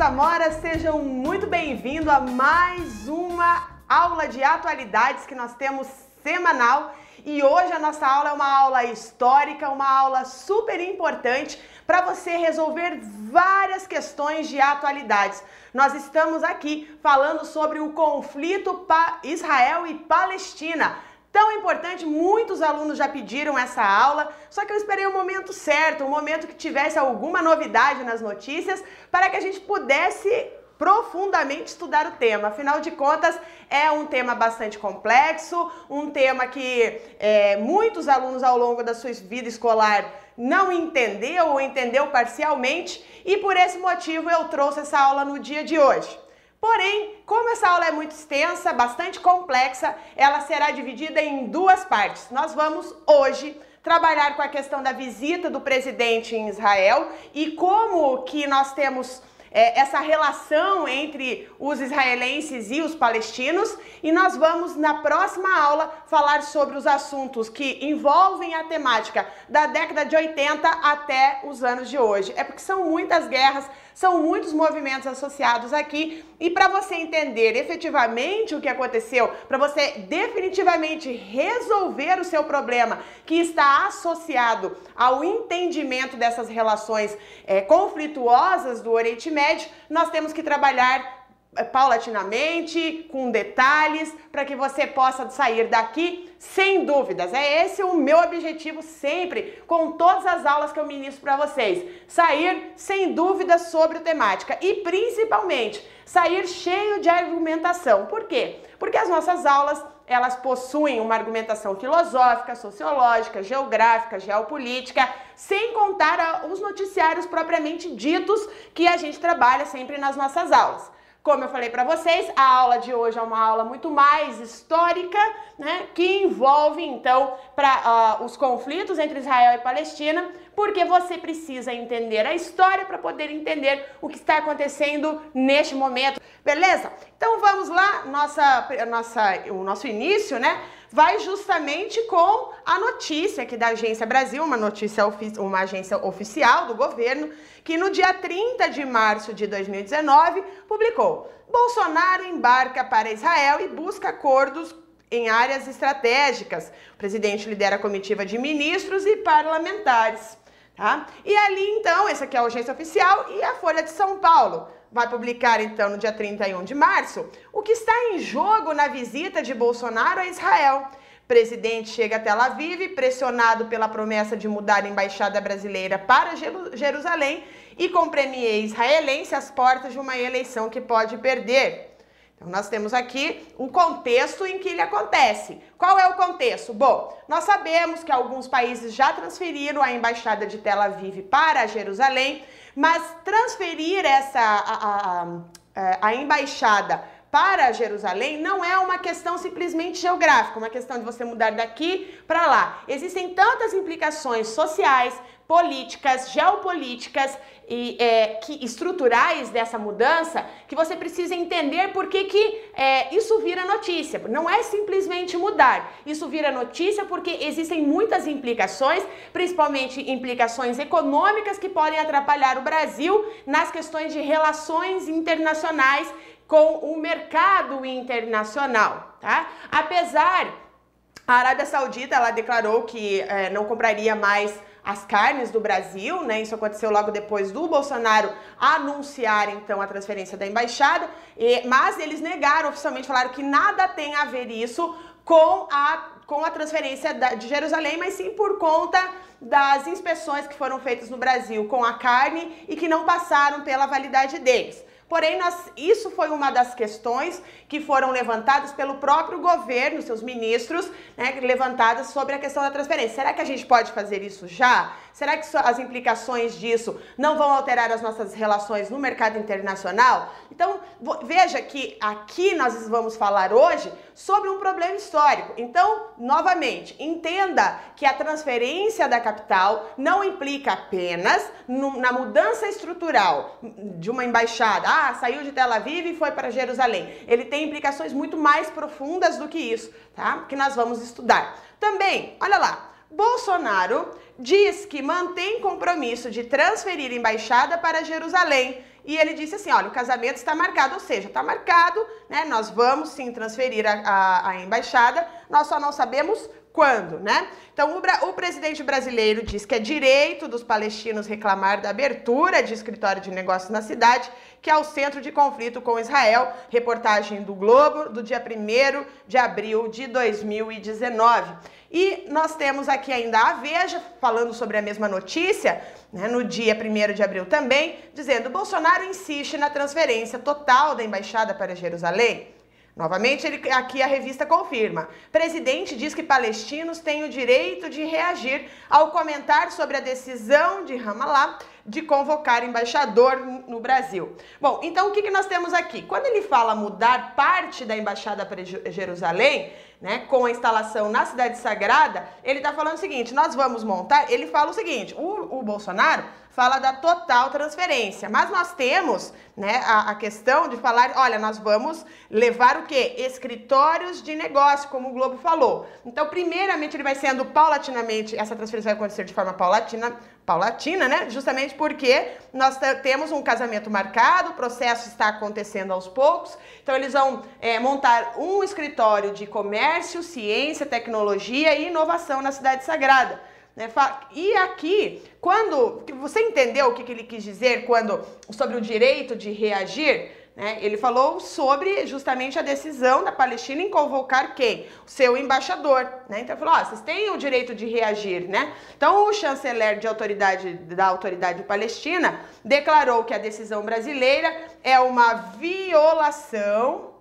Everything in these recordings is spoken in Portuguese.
meus amoras, sejam muito bem-vindos a mais uma aula de atualidades que nós temos semanal. E hoje a nossa aula é uma aula histórica, uma aula super importante para você resolver várias questões de atualidades. Nós estamos aqui falando sobre o conflito Israel e Palestina Tão importante, muitos alunos já pediram essa aula, só que eu esperei o momento certo, o momento que tivesse alguma novidade nas notícias, para que a gente pudesse profundamente estudar o tema. Afinal de contas, é um tema bastante complexo, um tema que é, muitos alunos ao longo da sua vida escolar não entendeu ou entendeu parcialmente, e por esse motivo eu trouxe essa aula no dia de hoje. Porém, como essa aula é muito extensa, bastante complexa, ela será dividida em duas partes. Nós vamos hoje trabalhar com a questão da visita do presidente em Israel e como que nós temos é, essa relação entre os israelenses e os palestinos. E nós vamos, na próxima aula, falar sobre os assuntos que envolvem a temática da década de 80 até os anos de hoje. É porque são muitas guerras, são muitos movimentos associados aqui. E para você entender efetivamente o que aconteceu, para você definitivamente resolver o seu problema que está associado ao entendimento dessas relações é, conflituosas do Oriente Médio, nós temos que trabalhar paulatinamente, com detalhes, para que você possa sair daqui sem dúvidas. É esse o meu objetivo sempre, com todas as aulas que eu ministro para vocês. Sair sem dúvidas sobre a temática e principalmente sair cheio de argumentação. Por quê? Porque as nossas aulas elas possuem uma argumentação filosófica, sociológica, geográfica, geopolítica, sem contar os noticiários propriamente ditos que a gente trabalha sempre nas nossas aulas. Como eu falei para vocês, a aula de hoje é uma aula muito mais histórica, né, que envolve então para uh, ah, os conflitos entre Israel e Palestina, porque você precisa entender a história para poder entender o que está acontecendo neste momento, beleza? Então vamos lá, nossa, nossa, o nosso início, né? Vai justamente com a notícia aqui da Agência Brasil, uma notícia uma agência oficial do governo, que no dia 30 de março de 2019 publicou: Bolsonaro embarca para Israel e busca acordos em áreas estratégicas. O presidente lidera a comitiva de ministros e parlamentares. Tá? E ali então, essa aqui é a agência oficial e a Folha de São Paulo vai publicar então no dia 31 de março o que está em jogo na visita de Bolsonaro a Israel. O presidente chega a Tel Aviv, pressionado pela promessa de mudar a embaixada brasileira para Jerusalém e com premier israelense às portas de uma eleição que pode perder. Então, nós temos aqui um contexto em que ele acontece. Qual é o contexto? Bom, nós sabemos que alguns países já transferiram a embaixada de Tel Aviv para Jerusalém, mas transferir essa a, a, a, a embaixada para Jerusalém não é uma questão simplesmente geográfica, uma questão de você mudar daqui para lá. Existem tantas implicações sociais, políticas, geopolíticas e é, que, estruturais dessa mudança que você precisa entender por que, que é, isso vira notícia. Não é simplesmente mudar, isso vira notícia porque existem muitas implicações, principalmente implicações econômicas que podem atrapalhar o Brasil nas questões de relações internacionais com o mercado internacional, tá? Apesar a Arábia Saudita ela declarou que é, não compraria mais as carnes do Brasil, né? Isso aconteceu logo depois do Bolsonaro anunciar então a transferência da embaixada, e, mas eles negaram oficialmente, falaram que nada tem a ver isso com a, com a transferência de Jerusalém, mas sim por conta das inspeções que foram feitas no Brasil com a carne e que não passaram pela validade deles. Porém, nós, isso foi uma das questões que foram levantadas pelo próprio governo, seus ministros, né, levantadas sobre a questão da transferência. Será que a gente pode fazer isso já? Será que as implicações disso não vão alterar as nossas relações no mercado internacional? Então, veja que aqui nós vamos falar hoje sobre um problema histórico. Então, novamente, entenda que a transferência da capital não implica apenas no, na mudança estrutural de uma embaixada. Ah, saiu de Tel Aviv e foi para Jerusalém. Ele tem implicações muito mais profundas do que isso, tá? Que nós vamos estudar. Também, olha lá, Bolsonaro diz que mantém compromisso de transferir embaixada para Jerusalém e ele disse assim: olha, o casamento está marcado, ou seja, está marcado, né? Nós vamos sim transferir a, a, a embaixada, nós só não sabemos quando, né? Então, o, o, presidente brasileiro diz que é direito dos palestinos reclamar da abertura de escritório de negócios na cidade, que é o centro de conflito com Israel. Reportagem do Globo, do dia 1 de abril de 2019. E nós temos aqui ainda a Veja, falando sobre a mesma notícia, né, no dia 1 de abril também, dizendo: Bolsonaro insiste na transferência total da embaixada para Jerusalém. Novamente, ele, aqui a revista confirma. Presidente diz que palestinos têm o direito de reagir ao comentar sobre a decisão de Ramallah de convocar embaixador no Brasil. Bom, então o que, que nós temos aqui? Quando ele fala mudar parte da embaixada para Jerusalém, né, com a instalação na cidade sagrada, ele está falando o seguinte: nós vamos montar. Ele fala o seguinte: o, o Bolsonaro fala da total transferência, mas nós temos né, a, a, questão de falar: olha, nós vamos levar o quê? Escritórios de negócio, como o Globo falou. Então, primeiramente, ele vai sendo paulatinamente, essa transferência vai acontecer de forma paulatina, paulatina, né? Justamente porque nós temos um casamento marcado, o processo está acontecendo aos poucos. Então, eles vão é, montar um escritório de comércio, ciência, tecnologia e inovação na Cidade Sagrada. Né? E aqui, quando você entendeu o que, ele quis dizer quando sobre o direito de reagir? Né? Ele falou sobre justamente a decisão da Palestina em convocar quem? O seu embaixador. Né? Então ele falou: ó, vocês têm o direito de reagir, né? Então o chanceler de autoridade, da autoridade palestina declarou que a decisão brasileira é uma violação,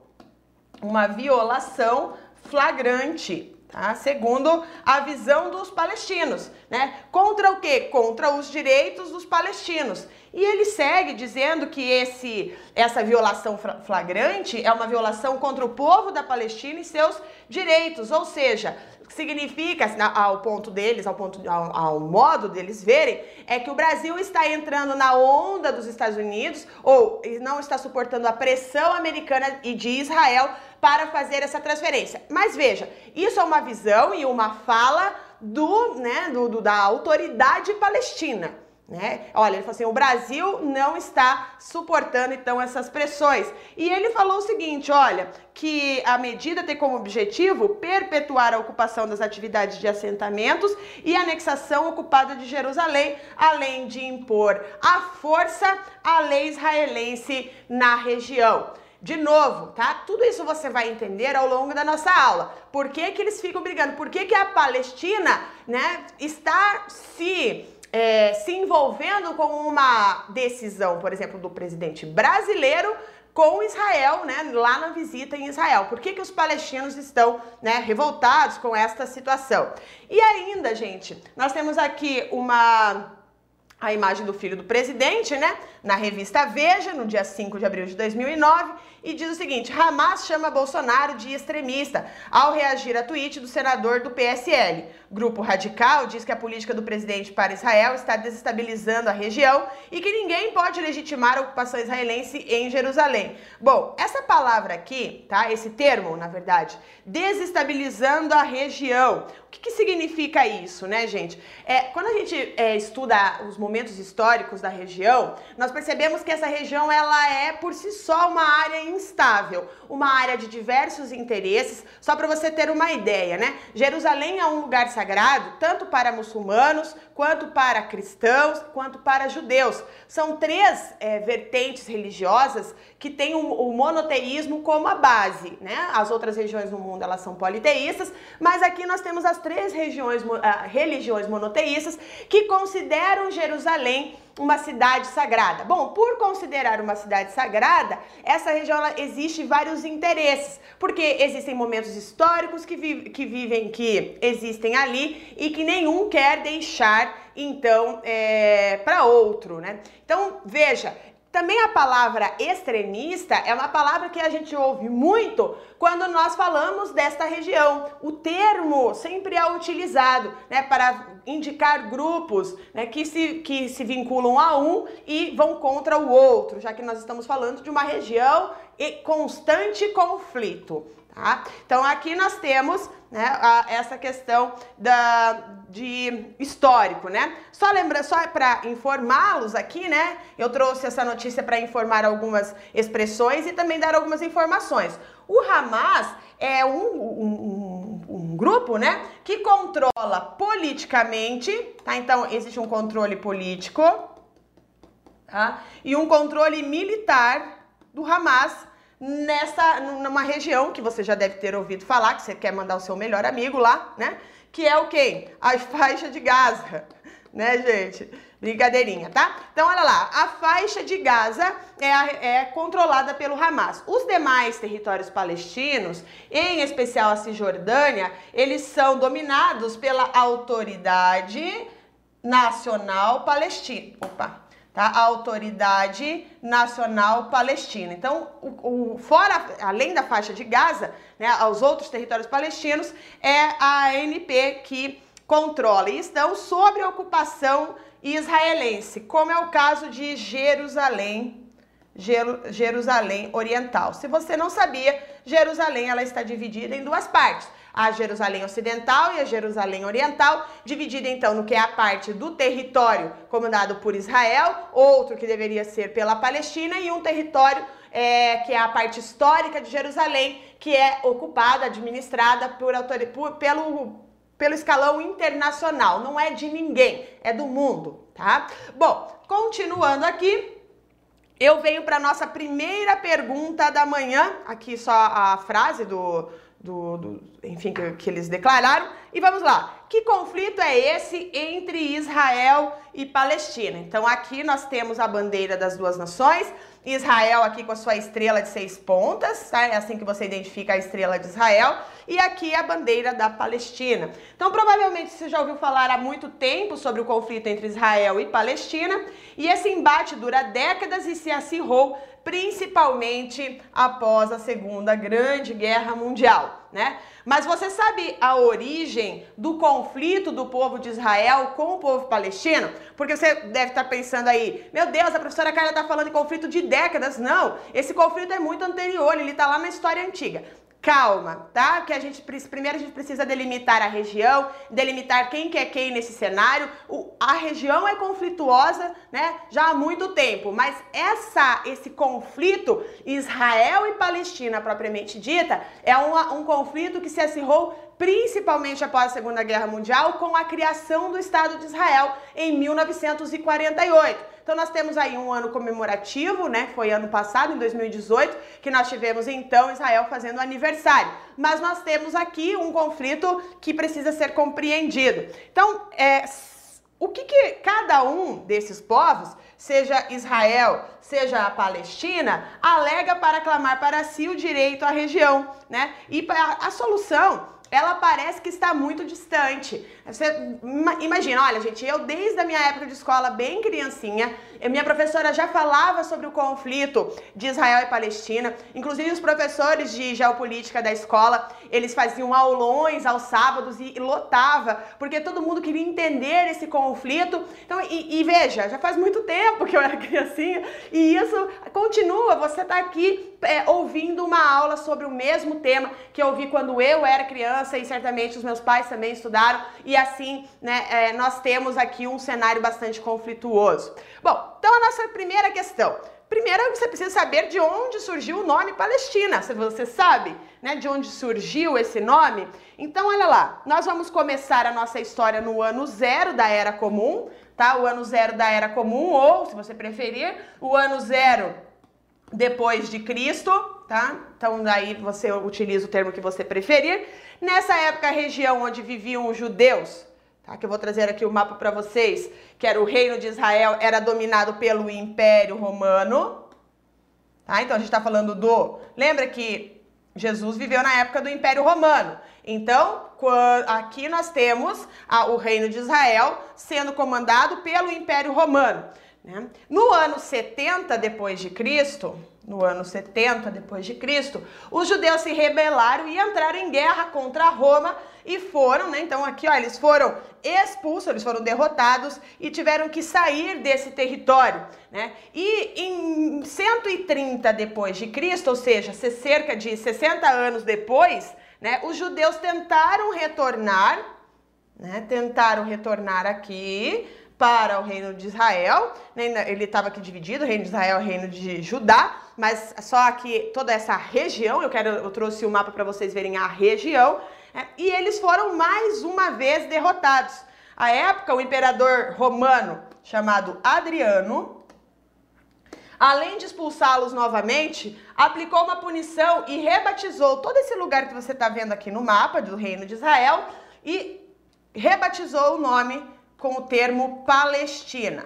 uma violação flagrante Tá? Segundo a visão dos palestinos, né? Contra o quê? Contra os direitos dos palestinos. E ele segue dizendo que esse, essa violação flagrante é uma violação contra o povo da Palestina e seus direitos, ou seja, significa, ao ponto deles, ao, ponto, ao, ao, modo deles verem, é que o Brasil está entrando na onda dos Estados Unidos ou não está suportando a pressão americana e de Israel para fazer essa transferência. Mas veja, isso é uma visão e uma fala do, né, do, do da autoridade palestina. Né? Olha, ele falou assim: o Brasil não está suportando então essas pressões. E ele falou o seguinte: olha, que a medida tem como objetivo perpetuar a ocupação das atividades de assentamentos e anexação ocupada de Jerusalém, além de impor à força a lei israelense na região. De novo, tá? Tudo isso você vai entender ao longo da nossa aula. Por que, que eles ficam brigando? Por que, que a Palestina né, está se, é, se envolvendo com uma decisão, por exemplo, do presidente brasileiro com Israel, né, lá na visita em Israel. Por que, que os palestinos estão né, revoltados com esta situação? E ainda, gente, nós temos aqui uma a imagem do filho do presidente, né? Na revista Veja, no dia 5 de abril de 2009, e diz o seguinte: Hamas chama Bolsonaro de extremista ao reagir a tweet do senador do PSL. Grupo Radical diz que a política do presidente para Israel está desestabilizando a região e que ninguém pode legitimar a ocupação israelense em Jerusalém. Bom, essa palavra aqui, tá? Esse termo, na verdade, desestabilizando a região. O que, que significa isso, né, gente? É, quando a gente é, estuda os momentos históricos da região, nós percebemos que essa região ela é por si só uma área instável, uma área de diversos interesses. Só para você ter uma ideia, né? Jerusalém é um lugar sagrado tanto para muçulmanos quanto para cristãos, quanto para judeus. São três é, vertentes religiosas que têm o, o, monoteísmo como a base, né? As outras regiões no mundo elas são politeístas, mas aqui nós temos as três regiões, uh, religiões monoteístas que consideram Jerusalém uma cidade sagrada. Bom, por considerar uma cidade sagrada, essa região ela, existe vários interesses, porque existem momentos históricos que, vi, que vivem, que existem ali e que nenhum quer deixar então é, para outro, né? Então veja, também a palavra extremista é uma palavra que a gente ouve muito quando nós falamos desta região. O termo sempre é utilizado né, para indicar grupos né, que, se, que se vinculam a um e vão contra o outro, já que nós estamos falando de uma região em constante conflito. Tá? Então aqui nós temos né, a, essa questão da, de histórico, né? Só lembra, só para informá-los aqui, né? Eu trouxe essa notícia para informar algumas expressões e também dar algumas informações. O Hamas é um, um, um, um grupo, né, que controla politicamente, tá? Então existe um controle político, tá? E um controle militar do Hamas nessa numa região que você já deve ter ouvido falar, que você quer mandar o seu melhor amigo lá, né? Que é o quê? A faixa de Gaza, né, gente? Brincadeirinha, tá? Então, olha lá, a faixa de Gaza é, a, é, controlada pelo Hamas. Os demais territórios palestinos, em especial a Cisjordânia, eles são dominados pela Autoridade Nacional Palestina. Opa! A Autoridade Nacional Palestina. Então, o, o, fora, além da faixa de Gaza, né, aos outros territórios palestinos, é a ANP que controla e estão sob a ocupação israelense, como é o caso de Jerusalém, Jerusalém Oriental. Se você não sabia, Jerusalém ela está dividida em duas partes. A Jerusalém Ocidental e a Jerusalém Oriental, dividida então no que é a parte do território comandado por Israel, outro que deveria ser pela Palestina e um território é, que é a parte histórica de Jerusalém, que é ocupada, administrada por, por, pelo pelo escalão internacional, não é de ninguém, é do mundo, tá? Bom, continuando aqui, eu venho para nossa primeira pergunta da manhã, aqui só a frase do, do, do enfim, que, que, eles declararam. E vamos lá. Que conflito é esse entre Israel e Palestina? Então aqui nós temos a bandeira das duas nações. Israel aqui com a sua estrela de seis pontas, tá? É assim que você identifica a estrela de Israel. E aqui a bandeira da Palestina. Então, provavelmente você já ouviu falar há muito tempo sobre o conflito entre Israel e Palestina. E esse embate dura décadas e se acirrou principalmente após a Segunda Grande Guerra Mundial, né? Mas você sabe a origem do conflito do povo de Israel com o povo palestino? Porque você deve estar pensando aí, meu Deus, a professora Carla está falando de conflito de décadas. Não, esse conflito é muito anterior, ele está lá na história antiga calma, tá? Que a gente primeiro a gente precisa delimitar a região, delimitar quem que é quem nesse cenário. O, a região é conflituosa, né? Já há muito tempo, mas essa esse conflito Israel e Palestina propriamente dita é um, conflito que se acirrou principalmente após a Segunda Guerra Mundial com a criação do Estado de Israel em 1948. Então nós temos aí um ano comemorativo, né? Foi ano passado, em 2018, que nós tivemos então Israel fazendo aniversário. Mas nós temos aqui um conflito que precisa ser compreendido. Então, é, o que, que cada um desses povos, seja Israel, seja a Palestina, alega para clamar para si o direito à região, né? E a, a solução ela parece que está muito distante. Você imagina, olha, gente, eu desde a minha época de escola, bem criancinha, minha professora já falava sobre o conflito de Israel e Palestina. Inclusive, os professores de geopolítica da escola, eles faziam aulões aos sábados e, lotava, porque todo mundo queria entender esse conflito. Então, e, e, veja, já faz muito tempo que eu era criancinha, e isso continua. Você está aqui é, ouvindo uma aula sobre o mesmo tema que eu ouvi quando eu era criança, e certamente os meus pais também estudaram, e assim, né, é, nós temos aqui um cenário bastante conflituoso. Bom, então a nossa primeira questão. Primeiro, você precisa saber de onde surgiu o nome Palestina. Se você sabe, né, de onde surgiu esse nome. Então, olha lá, nós vamos começar a nossa história no ano zero da Era Comum, tá? O ano zero da Era Comum, ou, se você preferir, o ano zero depois de Cristo, tá? Então, daí você utiliza o termo que você preferir. Nessa época, a região onde viviam os judeus tá? que eu vou trazer aqui o mapa para vocês, que era o reino de Israel, era dominado pelo Império Romano. Tá? Então a gente está falando do. Lembra que Jesus viveu na época do Império Romano. Então, aqui nós temos o reino de Israel sendo comandado pelo Império Romano. Né? No ano 70 depois de Cristo, no ano 70 depois de Cristo, os judeus se rebelaram e entraram em guerra contra Roma e foram, né? Então aqui, ó, eles foram expulsos, eles foram derrotados e tiveram que sair desse território, né? E em 130 depois de Cristo, ou seja, cerca de 60 anos depois, né, os judeus tentaram retornar, né, tentaram retornar aqui para o reino de Israel, né, ele estava aqui dividido, reino de Israel reino de Judá, mas só que toda essa região, eu quero, eu trouxe o um mapa para vocês verem a região, né, e eles foram mais uma vez derrotados. A época, o imperador romano chamado Adriano, além de expulsá-los novamente, aplicou uma punição e rebatizou todo esse lugar que você está vendo aqui no mapa do reino de Israel e rebatizou o nome com o termo Palestina.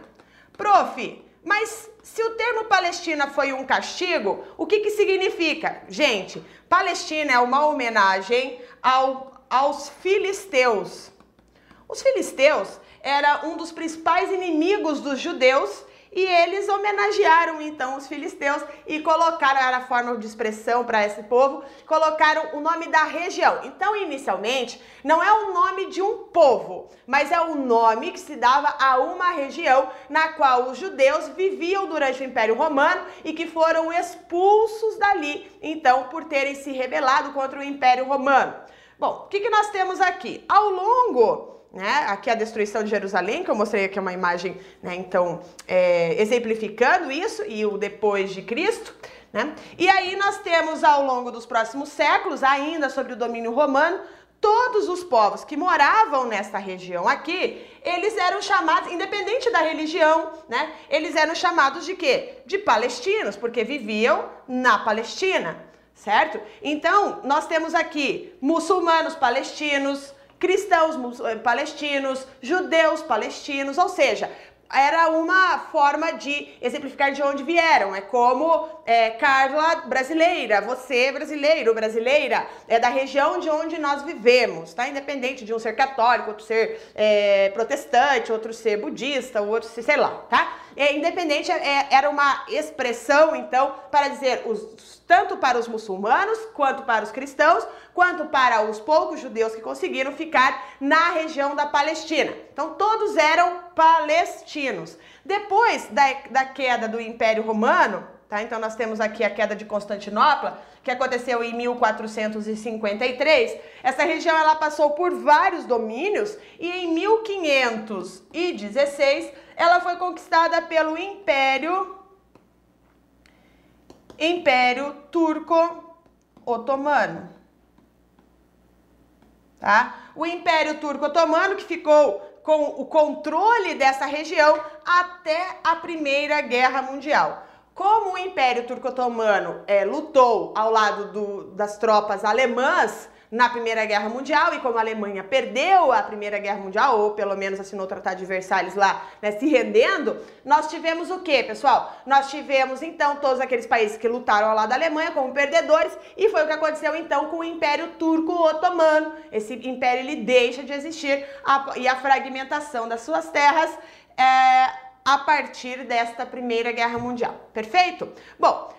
Prof, mas se o termo Palestina foi um castigo, o que, que significa? Gente, Palestina é uma homenagem ao, aos filisteus. Os filisteus era um dos principais inimigos dos judeus e eles homenagearam então os filisteus e colocaram, era a forma de expressão para esse povo, colocaram o nome da região. Então, inicialmente, não é o nome de um povo, mas é o nome que se dava a uma região na qual os judeus viviam durante o Império Romano e que foram expulsos dali, então, por terem se rebelado contra o Império Romano. Bom, o que, que nós temos aqui? Ao longo né? Aqui a destruição de Jerusalém, que eu mostrei aqui uma imagem, né? Então, é, exemplificando isso e o depois de Cristo, né? E aí nós temos ao longo dos próximos séculos, ainda sobre o domínio romano, todos os povos que moravam nessa região aqui, eles eram chamados, independente da religião, né? Eles eram chamados de quê? De palestinos, porque viviam na Palestina, certo? Então, nós temos aqui muçulmanos palestinos, cristãos eh, palestinos, judeus palestinos, ou seja, era uma forma de exemplificar de onde vieram. É como é, Carla brasileira, você brasileiro, brasileira, é da região de onde nós vivemos, tá? Independente de um ser católico, outro ser é, protestante, outro ser budista, outro ser, sei lá, tá? É, independente, é, era uma expressão, então, para dizer os, tanto para os muçulmanos, quanto para os cristãos, quanto para os poucos judeus que conseguiram ficar na região da Palestina. Então, todos eram palestinos. Depois da, da queda do Império Romano, tá? Então, nós temos aqui a queda de Constantinopla, que aconteceu em 1453. Essa região ela passou por vários domínios e em 1516 ela foi conquistada pelo Império Império Turco Otomano. Tá? O Império Turco Otomano que ficou com o controle dessa região até a Primeira Guerra Mundial. Como o Império Turco Otomano é, lutou ao lado do, das tropas alemãs, na Primeira Guerra Mundial e como a Alemanha perdeu a Primeira Guerra Mundial, ou pelo menos assinou o Tratado de Versalhes lá, né, se rendendo, nós tivemos o que, pessoal? Nós tivemos então todos aqueles países que lutaram ao lado da Alemanha como perdedores e foi o que aconteceu então com o Império Turco Otomano. Esse império ele deixa de existir a, e a fragmentação das suas terras é, a partir desta Primeira Guerra Mundial. Perfeito? Bom,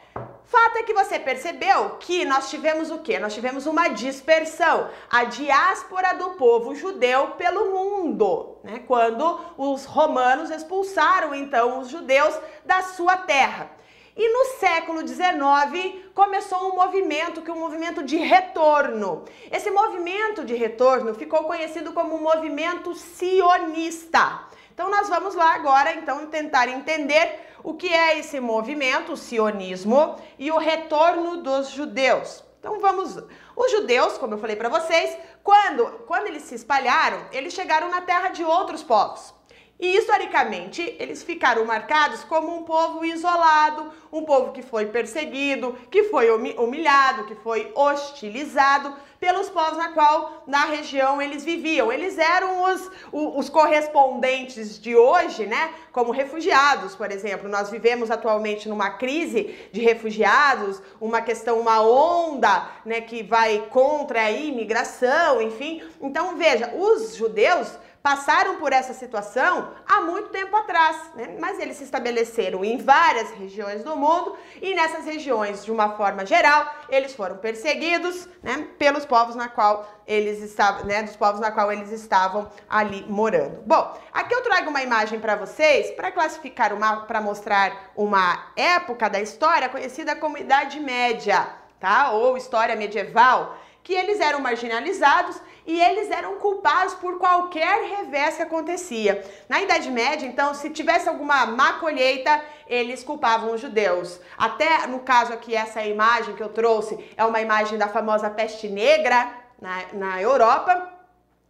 Fato é que você percebeu que nós tivemos o quê? Nós tivemos uma dispersão, a diáspora do povo judeu pelo mundo, né? Quando os romanos expulsaram então os judeus da sua terra. E no século XIX começou um movimento que é um movimento de retorno. Esse movimento de retorno ficou conhecido como movimento sionista. Então nós vamos lá agora então tentar entender o que é esse movimento, o sionismo e o retorno dos judeus. Então vamos, os judeus, como eu falei para vocês, quando quando eles se espalharam, eles chegaram na terra de outros povos. E historicamente, eles ficaram marcados como um povo isolado, um povo que foi perseguido, que foi humilhado, que foi hostilizado pelos povos na qual na região eles viviam. Eles eram os, os correspondentes de hoje, né? Como refugiados, por exemplo. Nós vivemos atualmente numa crise de refugiados, uma questão, uma onda, né, que vai contra a imigração, enfim. Então, veja, os judeus passaram por essa situação há muito tempo atrás, né? mas eles se estabeleceram em várias regiões do mundo e nessas regiões, de uma forma geral, eles foram perseguidos né, pelos povos na qual eles estavam, né, dos povos na qual eles estavam ali morando. Bom, aqui eu trago uma imagem para vocês para classificar uma, para mostrar uma época da história conhecida como Idade Média, tá? Ou história medieval Que eles eram marginalizados e eles eram culpados por qualquer revés que acontecia. Na Idade Média, então, se tivesse alguma má colheita, eles culpavam os judeus. Até no caso aqui, essa imagem que eu trouxe é uma imagem da famosa peste negra na, na Europa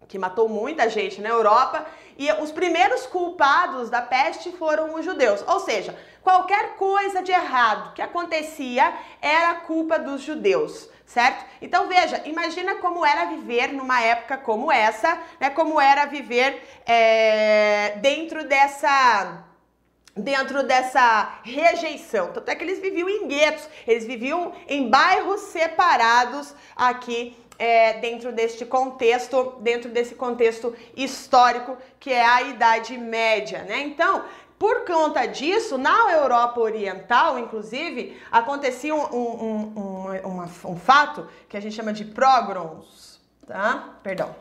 que matou muita gente na Europa, e os primeiros culpados da peste foram os judeus. Ou seja, qualquer coisa de errado que acontecia era culpa dos judeus, certo? Então veja, imagina como era viver numa época como essa, né? Como era viver é, dentro dessa dentro dessa rejeição. Tanto é que eles viviam em guetos, eles viviam em bairros separados aqui é, dentro deste contexto, dentro desse contexto histórico que é a Idade Média, né? Então, por conta disso, na Europa Oriental, inclusive, acontecia um, um, um, um fato que a gente chama de pogroms, tá? Perdão.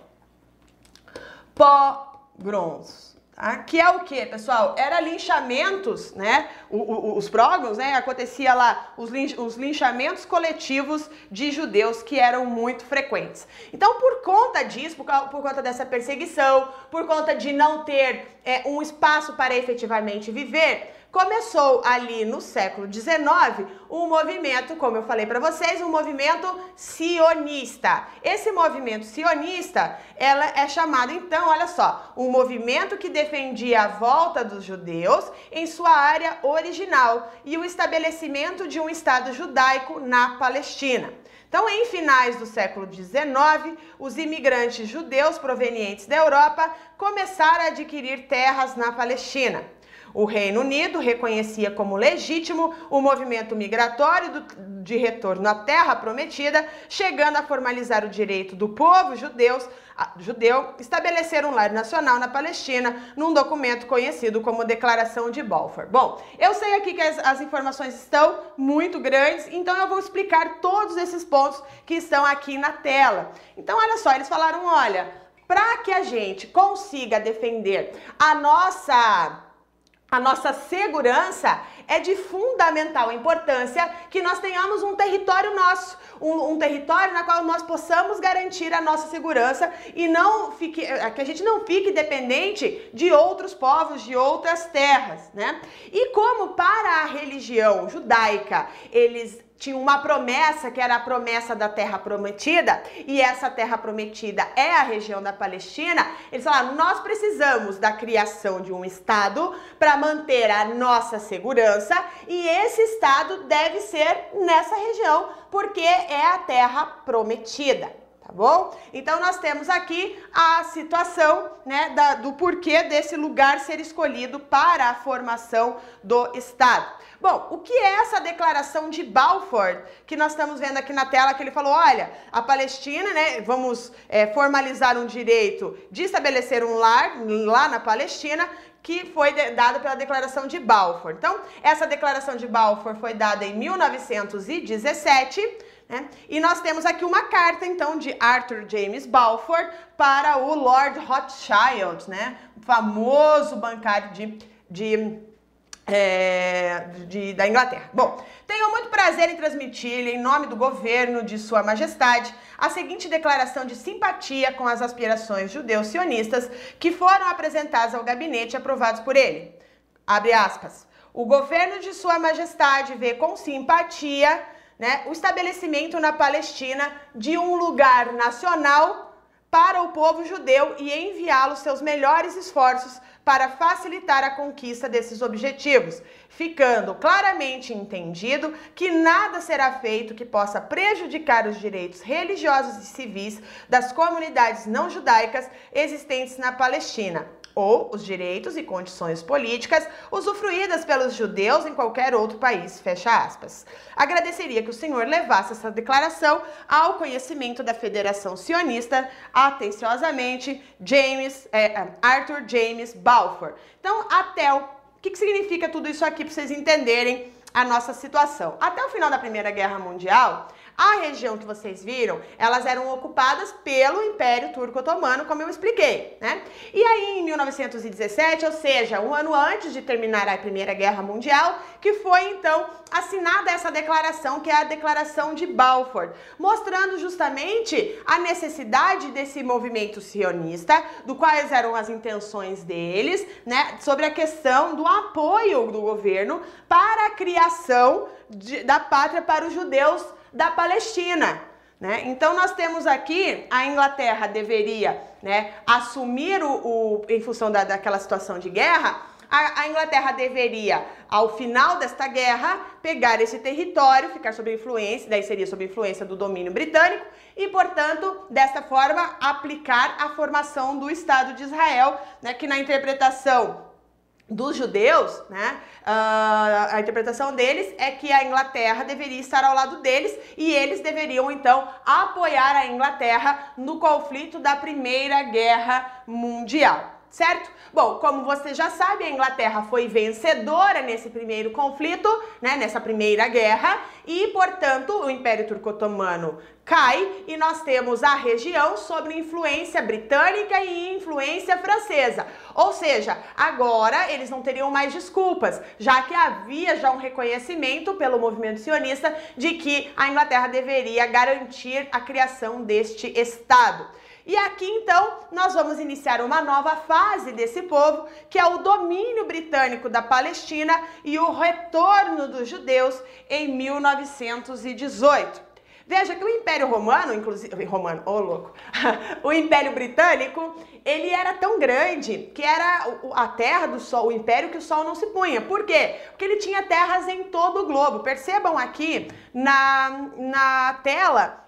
Pogroms. Tá? Que é o que, pessoal? Era linchamentos, né? O, o, os prógromos, né? Acontecia lá os, linch, os linchamentos coletivos de judeus que eram muito frequentes. Então, por conta disso, por, por conta dessa perseguição, por conta de não ter é, um espaço para efetivamente viver, começou ali no século XIX um movimento, como eu falei para vocês, um movimento sionista. Esse movimento sionista, ela é chamado então, olha só, um movimento que defendia a volta dos judeus em sua área original e o estabelecimento de um estado judaico na Palestina. Então, em finais do século XIX, os imigrantes judeus provenientes da Europa começaram a adquirir terras na Palestina. O Reino Unido reconhecia como legítimo o movimento migratório do, de retorno à Terra Prometida, chegando a formalizar o direito do povo judeus, a, judeu estabelecer um lar nacional na Palestina num documento conhecido como Declaração de Balfour. Bom, eu sei aqui que as, as informações estão muito grandes, então eu vou explicar todos esses pontos que estão aqui na tela. Então, olha só, eles falaram, olha, para que a gente consiga defender a nossa a nossa segurança é de fundamental importância que nós tenhamos um território nosso, um, um, território na qual nós possamos garantir a nossa segurança e não fique, eh, que a gente não fique dependente de outros povos, de outras terras, né? E como para a religião judaica eles tinha uma promessa que era a promessa da terra prometida, e essa terra prometida é a região da Palestina. Eles falaram: nós precisamos da criação de um Estado para manter a nossa segurança, e esse Estado deve ser nessa região, porque é a terra prometida tá bom? Então nós temos aqui a situação, né, da, do porquê desse lugar ser escolhido para a formação do Estado. Bom, o que é essa declaração de Balfour que nós estamos vendo aqui na tela? Que ele falou: olha, a Palestina, né? Vamos é, formalizar um direito de estabelecer um lar lá na Palestina que foi dada pela Declaração de Balfour. Então, essa Declaração de Balfour foi dada em 1917. Né? E nós temos aqui uma carta, então, de Arthur James Balfour para o Lord Rothschild, né? o famoso bancário de, de é, de, da Inglaterra. Bom, tenho muito prazer em transmitir, em nome do governo de Sua Majestade, a seguinte declaração de simpatia com as aspirações judeus sionistas que foram apresentadas ao gabinete e aprovados por ele. Abre aspas. O governo de Sua Majestade vê com simpatia né, o estabelecimento na Palestina de um lugar nacional para o povo judeu e enviá-lo seus melhores esforços para facilitar a conquista desses objetivos, ficando claramente entendido que nada será feito que possa prejudicar os direitos religiosos e civis das comunidades não judaicas existentes na Palestina ou os direitos e condições políticas usufruídas pelos judeus em qualquer outro país, fecha aspas. Agradeceria que o senhor levasse essa declaração ao conhecimento da Federação Sionista, atenciosamente, James, é, Arthur James Balfour. Então, até o, o que, que significa tudo isso aqui para vocês entenderem a nossa situação. Até o final da Primeira Guerra Mundial, A região que vocês viram, elas eram ocupadas pelo Império Turco-Otomano, como eu expliquei, né? E aí, em 1917, ou seja, um ano antes de terminar a Primeira Guerra Mundial, que foi então assinada essa declaração, que é a Declaração de Balfour, mostrando justamente a necessidade desse movimento sionista, do quais eram as intenções deles, né, sobre a questão do apoio do governo para a criação de, da pátria para os judeus da Palestina. Né? Então nós temos aqui a Inglaterra deveria né, assumir o, o em função da, daquela situação de guerra, a, a, Inglaterra deveria, ao final desta guerra, pegar esse território, ficar sob influência, daí seria sob influência do domínio britânico, e, portanto, desta forma, aplicar a formação do Estado de Israel, né, que na interpretação dos judeus, né, uh, a interpretação deles é que a Inglaterra deveria estar ao lado deles e eles deveriam então apoiar a Inglaterra no conflito da Primeira Guerra Mundial certo? Bom, como você já sabe, a Inglaterra foi vencedora nesse primeiro conflito, né, nessa primeira guerra, e, portanto, o Império Turco-Otomano cai e nós temos a região sob influência britânica e influência francesa. Ou seja, agora eles não teriam mais desculpas, já que havia já um reconhecimento pelo movimento sionista de que a Inglaterra deveria garantir a criação deste Estado. E aqui então nós vamos iniciar uma nova fase desse povo, que é o domínio britânico da Palestina e o retorno dos judeus em 1918. Veja que o Império Romano, inclusive romano, ô oh, louco, o Império Britânico, ele era tão grande que era a terra do sol, o império que o sol não se punha. Por quê? Porque ele tinha terras em todo o globo. Percebam aqui na, na tela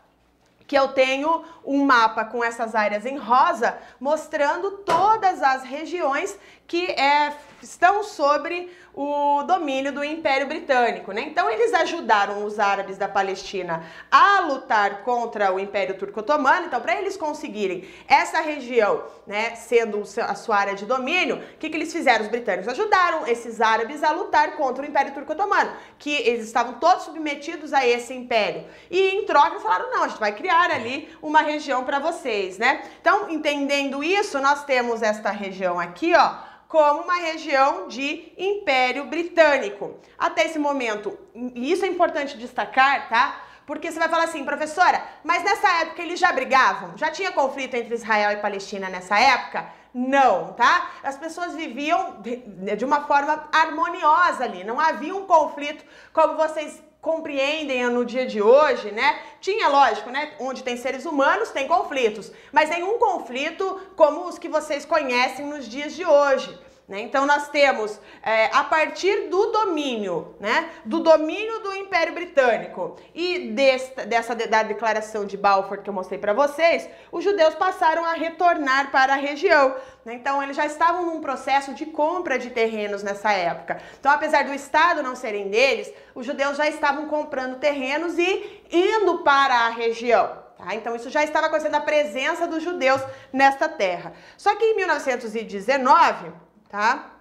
que eu tenho um mapa com essas áreas em rosa, mostrando todas as regiões que é, estão sobre o domínio do Império Britânico. Né? Então, eles ajudaram os árabes da Palestina a lutar contra o Império Turco-Otomano. Então, para eles conseguirem essa região, né, sendo a sua área de domínio, o que, que eles fizeram? Os britânicos ajudaram esses árabes a lutar contra o Império Turco-Otomano, que eles estavam todos submetidos a esse império. E em troca, falaram: não, a gente vai criar ali uma região para vocês, né? Então, entendendo isso, nós temos esta região aqui, ó como uma região de Império Britânico. Até esse momento, e isso é importante destacar, tá? Porque você vai falar assim, professora, mas nessa época eles já brigavam? Já tinha conflito entre Israel e Palestina nessa época? Não, tá? As pessoas viviam de, uma forma harmoniosa ali, não havia um conflito como vocês compreendem no dia de hoje, né? Tinha, lógico, né? Onde tem seres humanos, tem conflitos, mas nenhum conflito como os que vocês conhecem nos dias de hoje. Né? Então nós temos é, a partir do domínio, né, do domínio do Império Britânico e desta, dessa da declaração de Balfour que eu mostrei para vocês, os judeus passaram a retornar para a região. Né? Então eles já estavam num processo de compra de terrenos nessa época. Então apesar do Estado não serem deles, os judeus já estavam comprando terrenos e indo para a região. Tá? Então isso já estava acontecendo a presença dos judeus nesta terra. Só que em 1919 tá?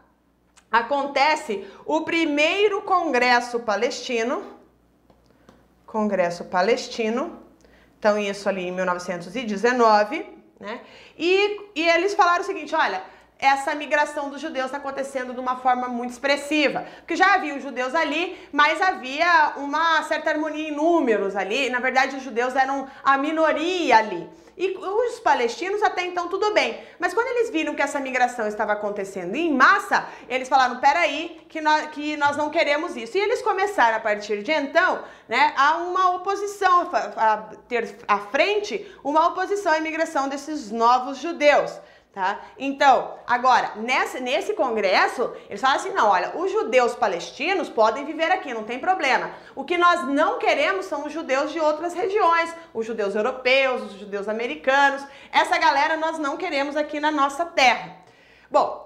Acontece o primeiro Congresso Palestino, Congresso Palestino, então isso ali em 1919, né? E, e eles falaram o seguinte, olha, essa migração dos judeus está acontecendo de uma forma muito expressiva. Porque já havia os judeus ali, mas havia uma certa harmonia em números ali. Na verdade, os judeus eram a minoria ali. E os palestinos até então tudo bem. Mas quando eles viram que essa migração estava acontecendo em massa, eles falaram: peraí, que nós, que nós não queremos isso. E eles começaram a partir de então né, a uma oposição, a ter à frente uma oposição à imigração desses novos judeus. Tá? Então, agora, nesse, nesse congresso, eles falam assim: não, olha, os judeus palestinos podem viver aqui, não tem problema. O que nós não queremos são os judeus de outras regiões, os judeus europeus, os judeus americanos. Essa galera nós não queremos aqui na nossa terra. Bom,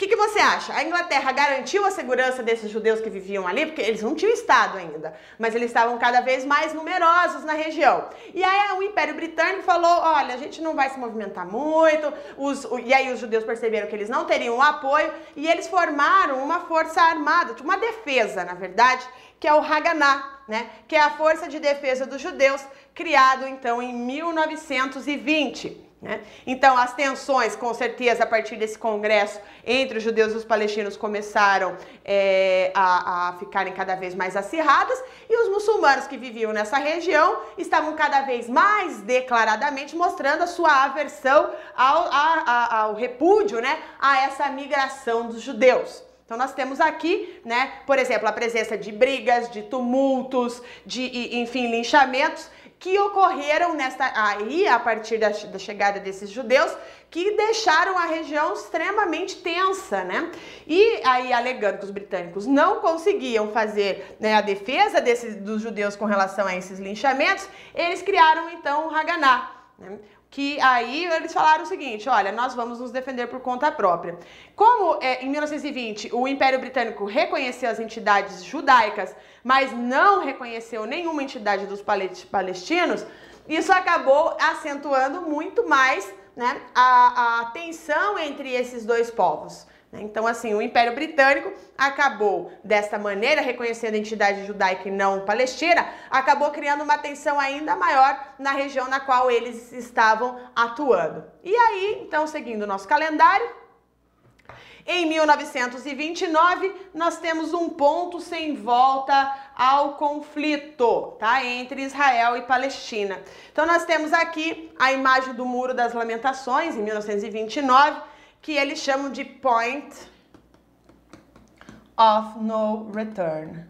que, que você acha? A Inglaterra garantiu a segurança desses judeus que viviam ali, porque eles não tinham Estado ainda, mas eles estavam cada vez mais numerosos na região. E aí o Império Britânico falou: olha, a gente não vai se movimentar muito. Os, e aí os judeus perceberam que eles não teriam apoio e eles formaram uma força armada, uma defesa, na verdade, que é o Haganah, né? Que é a Força de Defesa dos Judeus, criado então em 1920. Né? Então, as tensões, com certeza, a partir desse congresso entre os judeus e os palestinos começaram é, a, a, ficarem cada vez mais acirradas e os muçulmanos que viviam nessa região estavam cada vez mais declaradamente mostrando a sua aversão ao, a, a, ao repúdio né, a essa migração dos judeus. Então nós temos aqui, né, por exemplo, a presença de brigas, de tumultos, de enfim, linchamentos que ocorreram nesta aí a partir da, da, chegada desses judeus que deixaram a região extremamente tensa, né? E aí alegando que os britânicos não conseguiam fazer né, a defesa desses dos judeus com relação a esses linchamentos, eles criaram então o Haganah, né? Que aí eles falaram o seguinte: olha, nós vamos nos defender por conta própria. Como é, em 1920 o Império Britânico reconheceu as entidades judaicas, mas não reconheceu nenhuma entidade dos palestinos, isso acabou acentuando muito mais né, a, a tensão entre esses dois povos. Né? Então, assim, o Império Britânico acabou, desta maneira, reconhecendo a entidade judaica e não palestina, acabou criando uma tensão ainda maior na região na qual eles estavam atuando. E aí, então, seguindo o nosso calendário, em 1929, nós temos um ponto sem volta ao conflito, tá? Entre Israel e Palestina. Então nós temos aqui a imagem do Muro das Lamentações em 1929, que eles chamam de point of no return.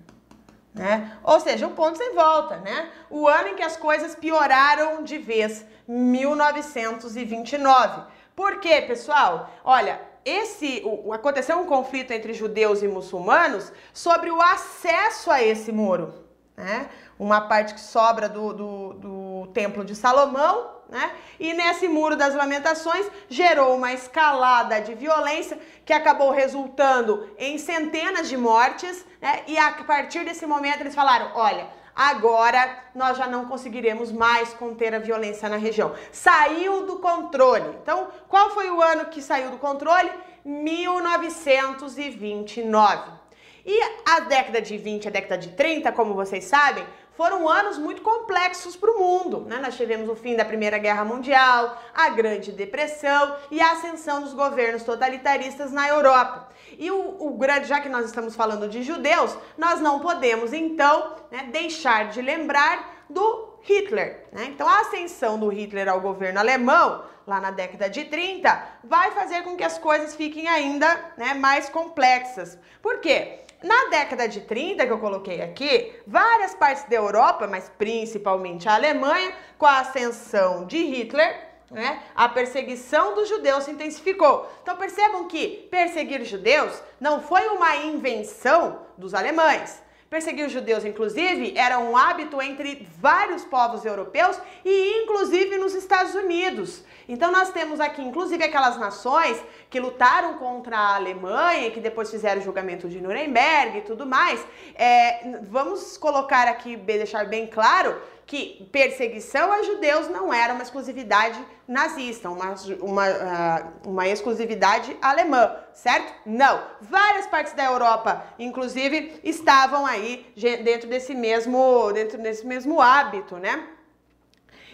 Né? Ou seja, o ponto sem volta, né? O ano em que as coisas pioraram de vez, 1929. Por quê, pessoal? Olha, esse o, aconteceu um conflito entre judeus e muçulmanos sobre o acesso a esse muro, né? Uma parte que sobra do, do, do templo de Salomão né? E nesse muro das lamentações gerou uma escalada de violência que acabou resultando em centenas de mortes, né? E a partir desse momento eles falaram: olha, agora nós já não conseguiremos mais conter a violência na região. Saiu do controle. Então, qual foi o ano que saiu do controle? 1929. E a década de 20, a década de 30, como vocês sabem, foram anos muito complexos para o mundo. Né? Nós tivemos o fim da Primeira Guerra Mundial, a Grande Depressão e a ascensão dos governos totalitaristas na Europa. E o, o grande, já que nós estamos falando de judeus, nós não podemos então né, deixar de lembrar do Hitler. Né? Então, a ascensão do Hitler ao governo alemão, lá na década de 30, vai fazer com que as coisas fiquem ainda né, mais complexas. Por quê? Na década de 30, que eu coloquei aqui, várias partes da Europa, mas principalmente a Alemanha, com a ascensão de Hitler, né, a perseguição dos judeus se intensificou. Então percebam que perseguir judeus não foi uma invenção dos alemães. Perseguir os judeus, inclusive, era um hábito entre vários povos europeus e inclusive nos Estados Unidos. Então nós temos aqui, inclusive, aquelas nações que lutaram contra a Alemanha e que depois fizeram o julgamento de Nuremberg e tudo mais. É, vamos colocar aqui, deixar bem claro que perseguição a judeus não era uma exclusividade nazista, uma, uma, uh, uma exclusividade alemã, certo? Não. Várias partes da Europa, inclusive, estavam aí dentro desse mesmo, dentro desse mesmo hábito, né?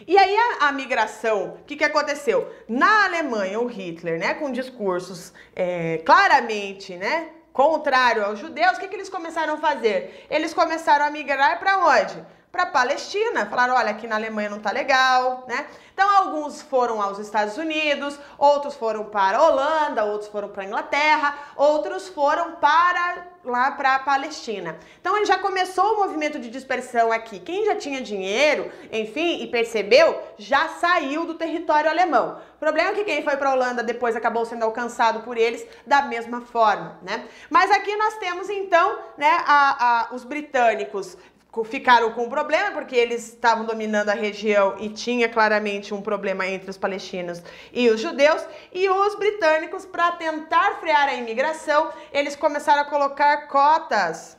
E aí a, a migração, o que, que aconteceu? Na Alemanha, o Hitler, né, com discursos é, claramente, né, contrário aos judeus, o que, que eles começaram a fazer? Eles começaram a migrar para onde? Para a Palestina. Falaram, olha, aqui na Alemanha não tá legal, né? Então alguns foram aos Estados Unidos, outros foram para a Holanda, outros foram para a Inglaterra, outros foram para lá para a Palestina. Então ele já começou o movimento de dispersão aqui. Quem já tinha dinheiro, enfim, e percebeu, já saiu do território alemão. O problema é que quem foi para a Holanda depois acabou sendo alcançado por eles da mesma forma, né? Mas aqui nós temos então, né, a, a, os britânicos ficaram com um problema porque eles estavam dominando a região e tinha claramente um problema entre os palestinos e os judeus e os britânicos para tentar frear a imigração, eles começaram a colocar cotas,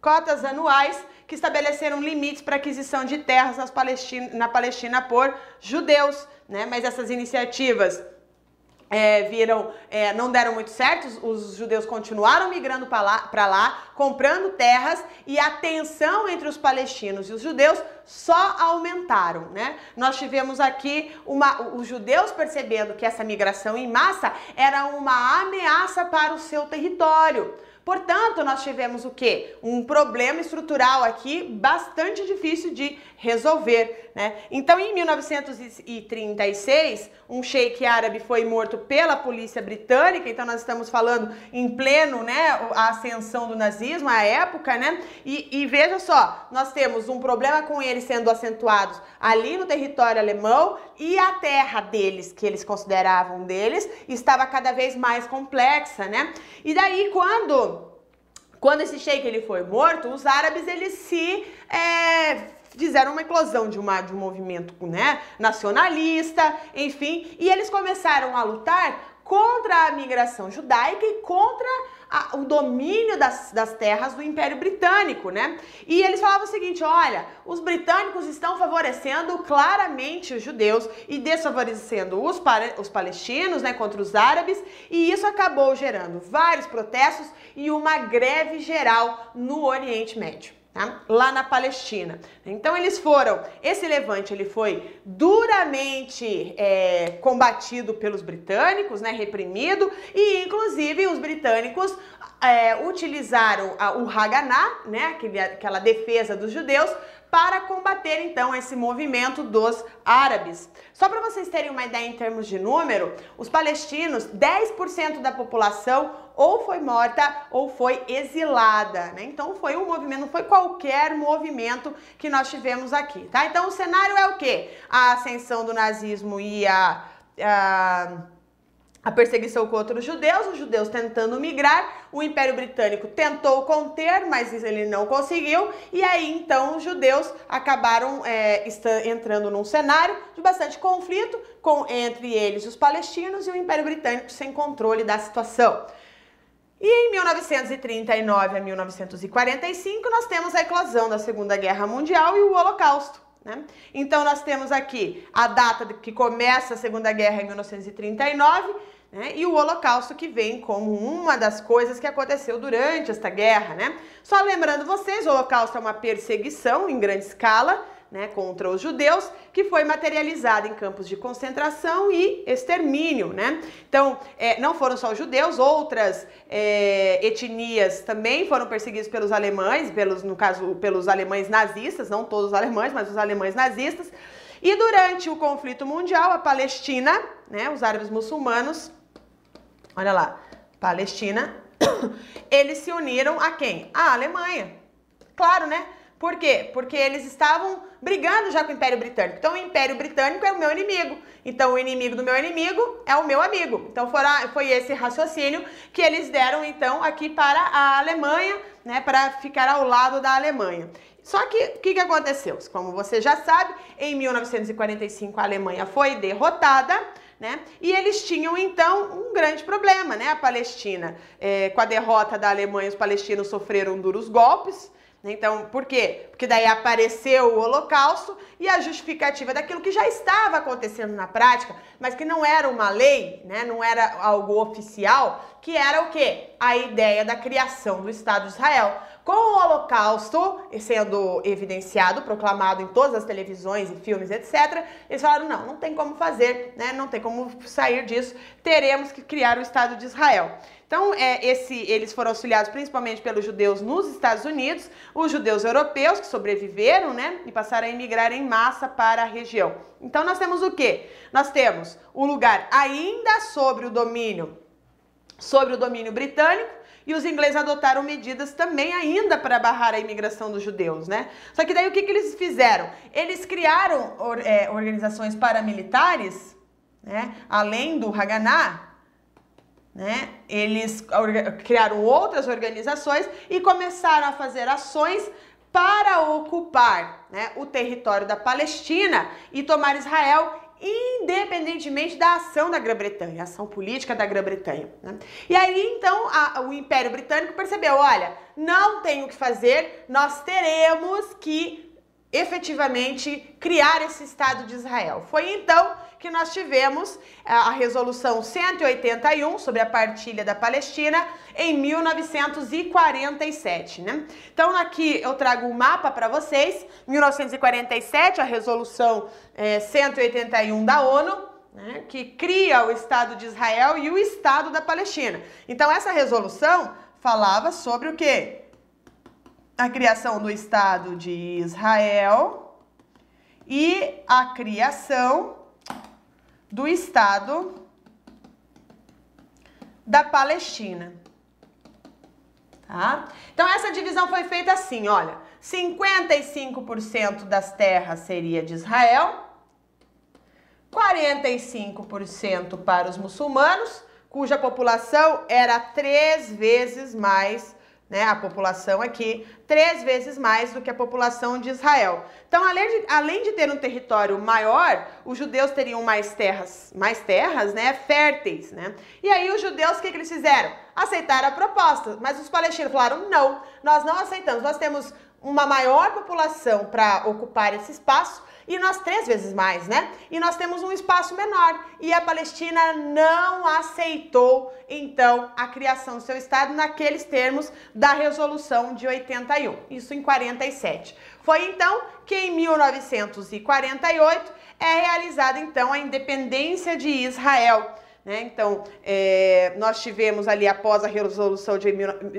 cotas anuais que estabeleceram limites para aquisição de terras Palestina, na Palestina por judeus, né? Mas essas iniciativas é, viram, é, não deram muito certo, os, judeus continuaram migrando para lá, lá, comprando terras e a tensão entre os palestinos e os judeus só aumentaram, né? Nós tivemos aqui uma, os judeus percebendo que essa migração em massa era uma ameaça para o seu território. Portanto, nós tivemos o quê? Um problema estrutural aqui bastante difícil de resolver, né? Então, em 1936, um sheik árabe foi morto pela polícia britânica, então nós estamos falando em pleno, né, a ascensão do nazismo, a época, né? E, e veja só, nós temos um problema com eles sendo acentuados ali no território alemão e a terra deles, que eles consideravam deles, estava cada vez mais complexa, né? E daí, quando quando esse sheik ele foi morto, os árabes eles se é, fizeram uma eclosão de, uma, de um movimento né, nacionalista, enfim, e eles começaram a lutar contra a migração judaica e contra a, o domínio das, das terras do Império Britânico, né? E eles falavam o seguinte: olha, os britânicos estão favorecendo claramente os judeus e desfavorecendo os, os palestinos, né, contra os árabes, e isso acabou gerando vários protestos e uma greve geral no Oriente Médio. Tá? lá na Palestina. Então eles foram, esse levante ele foi duramente é, combatido pelos britânicos, né, reprimido, e inclusive os britânicos é, utilizaram a, o Haganah, né, aquele, aquela defesa dos judeus, para combater então esse movimento dos árabes. Só para vocês terem uma ideia em termos de número, os palestinos, 10% da população ou foi morta ou foi exilada, né? Então foi um movimento, não foi qualquer movimento que nós tivemos aqui, tá? Então o cenário é o quê? A ascensão do nazismo e a, a a perseguição contra os judeus, os judeus tentando migrar, o Império Britânico tentou conter, mas ele não conseguiu, e aí então os judeus acabaram é, entrando num cenário de bastante conflito com entre eles os palestinos e o Império Britânico sem controle da situação. E em 1939 a 1945 nós temos a eclosão da Segunda Guerra Mundial e o Holocausto. Né? Então nós temos aqui a data que começa a Segunda Guerra em 1939 né? E o Holocausto que vem como uma das coisas que aconteceu durante esta guerra, né? Só lembrando vocês, o Holocausto é uma perseguição em grande escala, né, contra os judeus, que foi materializada em campos de concentração e extermínio, né? Então, é, não foram só os judeus, outras é, etnias também foram perseguidas pelos alemães, pelos, no caso, pelos alemães nazistas, não todos os alemães, mas os alemães nazistas. E durante o conflito mundial, a Palestina, né, os árabes muçulmanos, olha lá, Palestina, eles se uniram a quem? A Alemanha. Claro, né? Por quê? Porque eles estavam brigando já com o Império Britânico. Então, o Império Britânico é o meu inimigo. Então, o inimigo do meu inimigo é o meu amigo. Então, fora, foi esse raciocínio que eles deram, então, aqui para a Alemanha, né? Para ficar ao lado da Alemanha. Só que o que, que aconteceu? Como você já sabe, em 1945 a Alemanha foi derrotada né? E eles tinham então um grande problema, né? A Palestina, é, com a derrota da Alemanha, os palestinos sofreram duros golpes. Então, por quê? Porque daí apareceu o Holocausto e a justificativa daquilo que já estava acontecendo na prática, mas que não era uma lei, né? não era algo oficial, que era o quê? A ideia da criação do Estado de Israel. Com o Holocausto sendo evidenciado, proclamado em todas as televisões e filmes, etc., eles falaram: não, não tem como fazer, né? não tem como sair disso, teremos que criar o Estado de Israel. Então, é, esse, eles foram auxiliados principalmente pelos judeus nos Estados Unidos, os judeus europeus que sobreviveram, né, e passaram a emigrar em massa para a região. Então, nós temos o quê? Nós temos um lugar ainda sobre o domínio, sobre o domínio britânico, e os ingleses adotaram medidas também ainda para barrar a imigração dos judeus, né? Só que daí o que, que eles fizeram? Eles criaram or, é, organizações paramilitares, né? Além do Haganah, né? Eles criaram outras organizações e começaram a fazer ações para ocupar né, o território da Palestina e tomar Israel independentemente da ação da Grã-Bretanha, ação política da Grã-Bretanha. Né? E aí então a, o Império Britânico percebeu, olha, não tem o que fazer, nós teremos que efetivamente criar esse Estado de Israel. Foi então que nós tivemos eh, a resolução 181 sobre a partilha da Palestina em 1947, né? Então aqui eu trago um mapa para vocês, 1947, a resolução é, eh, 181 da ONU, né, que cria o Estado de Israel e o Estado da Palestina. Então essa resolução falava sobre o quê? a criação do Estado de Israel e a criação do Estado da Palestina. Tá? Então essa divisão foi feita assim, olha, 55% das terras seria de Israel, 45% para os muçulmanos, cuja população era três vezes mais né, a população aqui, três vezes mais do que a população de Israel. Então, além de, além de ter um território maior, os judeus teriam mais terras, mais terras, né, férteis, né? E aí os judeus, o que, que eles fizeram? Aceitaram a proposta, mas os palestinos falaram, não, nós não aceitamos, nós temos uma maior população para ocupar esse espaço, e nós três vezes mais, né? E nós temos um espaço menor. E a Palestina não aceitou, então, a criação do seu Estado naqueles termos da Resolução de 81, isso em 47. Foi então que em 1948 é realizada então a independência de Israel. Né? Então, é, nós tivemos ali após a resolução de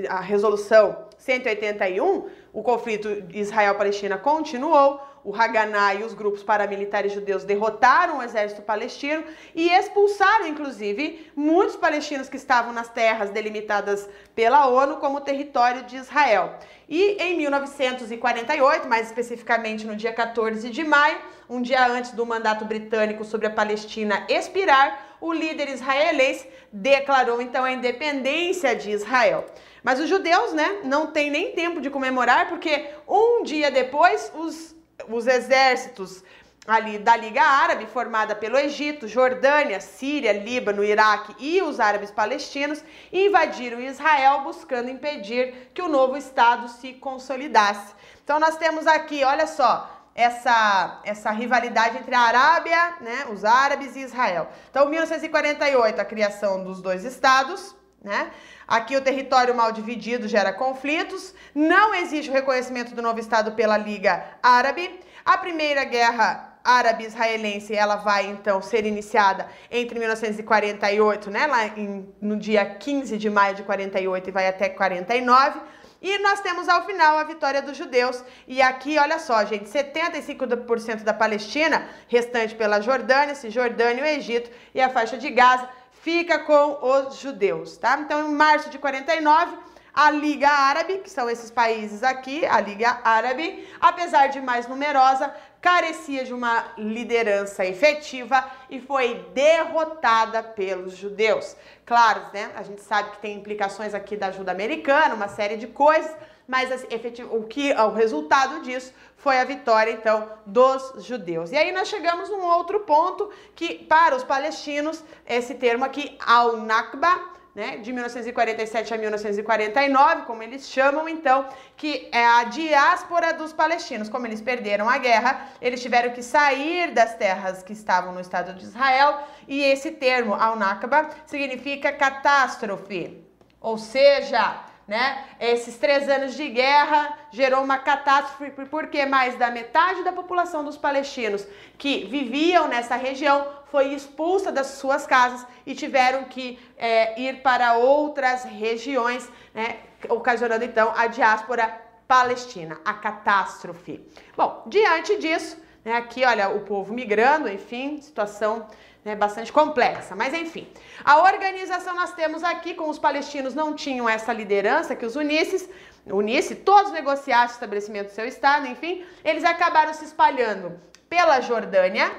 a resolução 181, o conflito Israel-Palestina continuou o Haganah e os grupos paramilitares judeus derrotaram o exército palestino e expulsaram, inclusive, muitos palestinos que estavam nas terras delimitadas pela ONU como território de Israel. E em 1948, mais especificamente no dia 14 de maio, um dia antes do mandato britânico sobre a Palestina expirar, o líder israelense declarou então a independência de Israel. Mas os judeus, né, não têm nem tempo de comemorar, porque um dia depois os os exércitos ali da Liga Árabe, formada pelo Egito, Jordânia, Síria, Líbano, Iraque e os árabes palestinos, invadiram Israel buscando impedir que o novo Estado se consolidasse. Então nós temos aqui, olha só, essa, essa rivalidade entre a Arábia, né, os árabes e Israel. Então, 1948, a criação dos dois estados, né? Aqui o território mal dividido gera conflitos, não existe o reconhecimento do novo Estado pela Liga Árabe. A primeira guerra árabe-israelense, ela vai então ser iniciada entre 1948, né, lá em, no dia 15 de maio de 48 e vai até 49. E nós temos ao final a vitória dos judeus. E aqui, olha só, gente, 75% da Palestina, restante pela Jordânia, Cisjordânia, o Egito e a faixa de Gaza, fica com os judeus, tá? Então, em março de 49, a Liga Árabe, que são esses países aqui, a Liga Árabe, apesar de mais numerosa, carecia de uma liderança efetiva e foi derrotada pelos judeus. Claro, né? A gente sabe que tem implicações aqui da ajuda americana, uma série de coisas, mas assim, o que o resultado disso foi a vitória então dos judeus. E aí nós chegamos num outro ponto que para os palestinos esse termo aqui al-Nakba né, de 1947 a 1949, como eles chamam, então, que é a diáspora dos palestinos. Como eles perderam a guerra, eles tiveram que sair das terras que estavam no Estado de Israel, e esse termo, al-Nakba, significa catástrofe, ou seja, né? Esses três anos de guerra gerou uma catástrofe, porque mais da metade da população dos palestinos que viviam nessa região foi expulsa das suas casas e tiveram que é, ir para outras regiões, né? ocasionando então a diáspora palestina, a catástrofe. Bom, diante disso, né, aqui olha o povo migrando, enfim, situação né, bastante complexa. Mas enfim, a organização nós temos aqui, com os palestinos não tinham essa liderança que os unisses, unisse, todos negociassem o estabelecimento do seu Estado, enfim, eles acabaram se espalhando pela Jordânia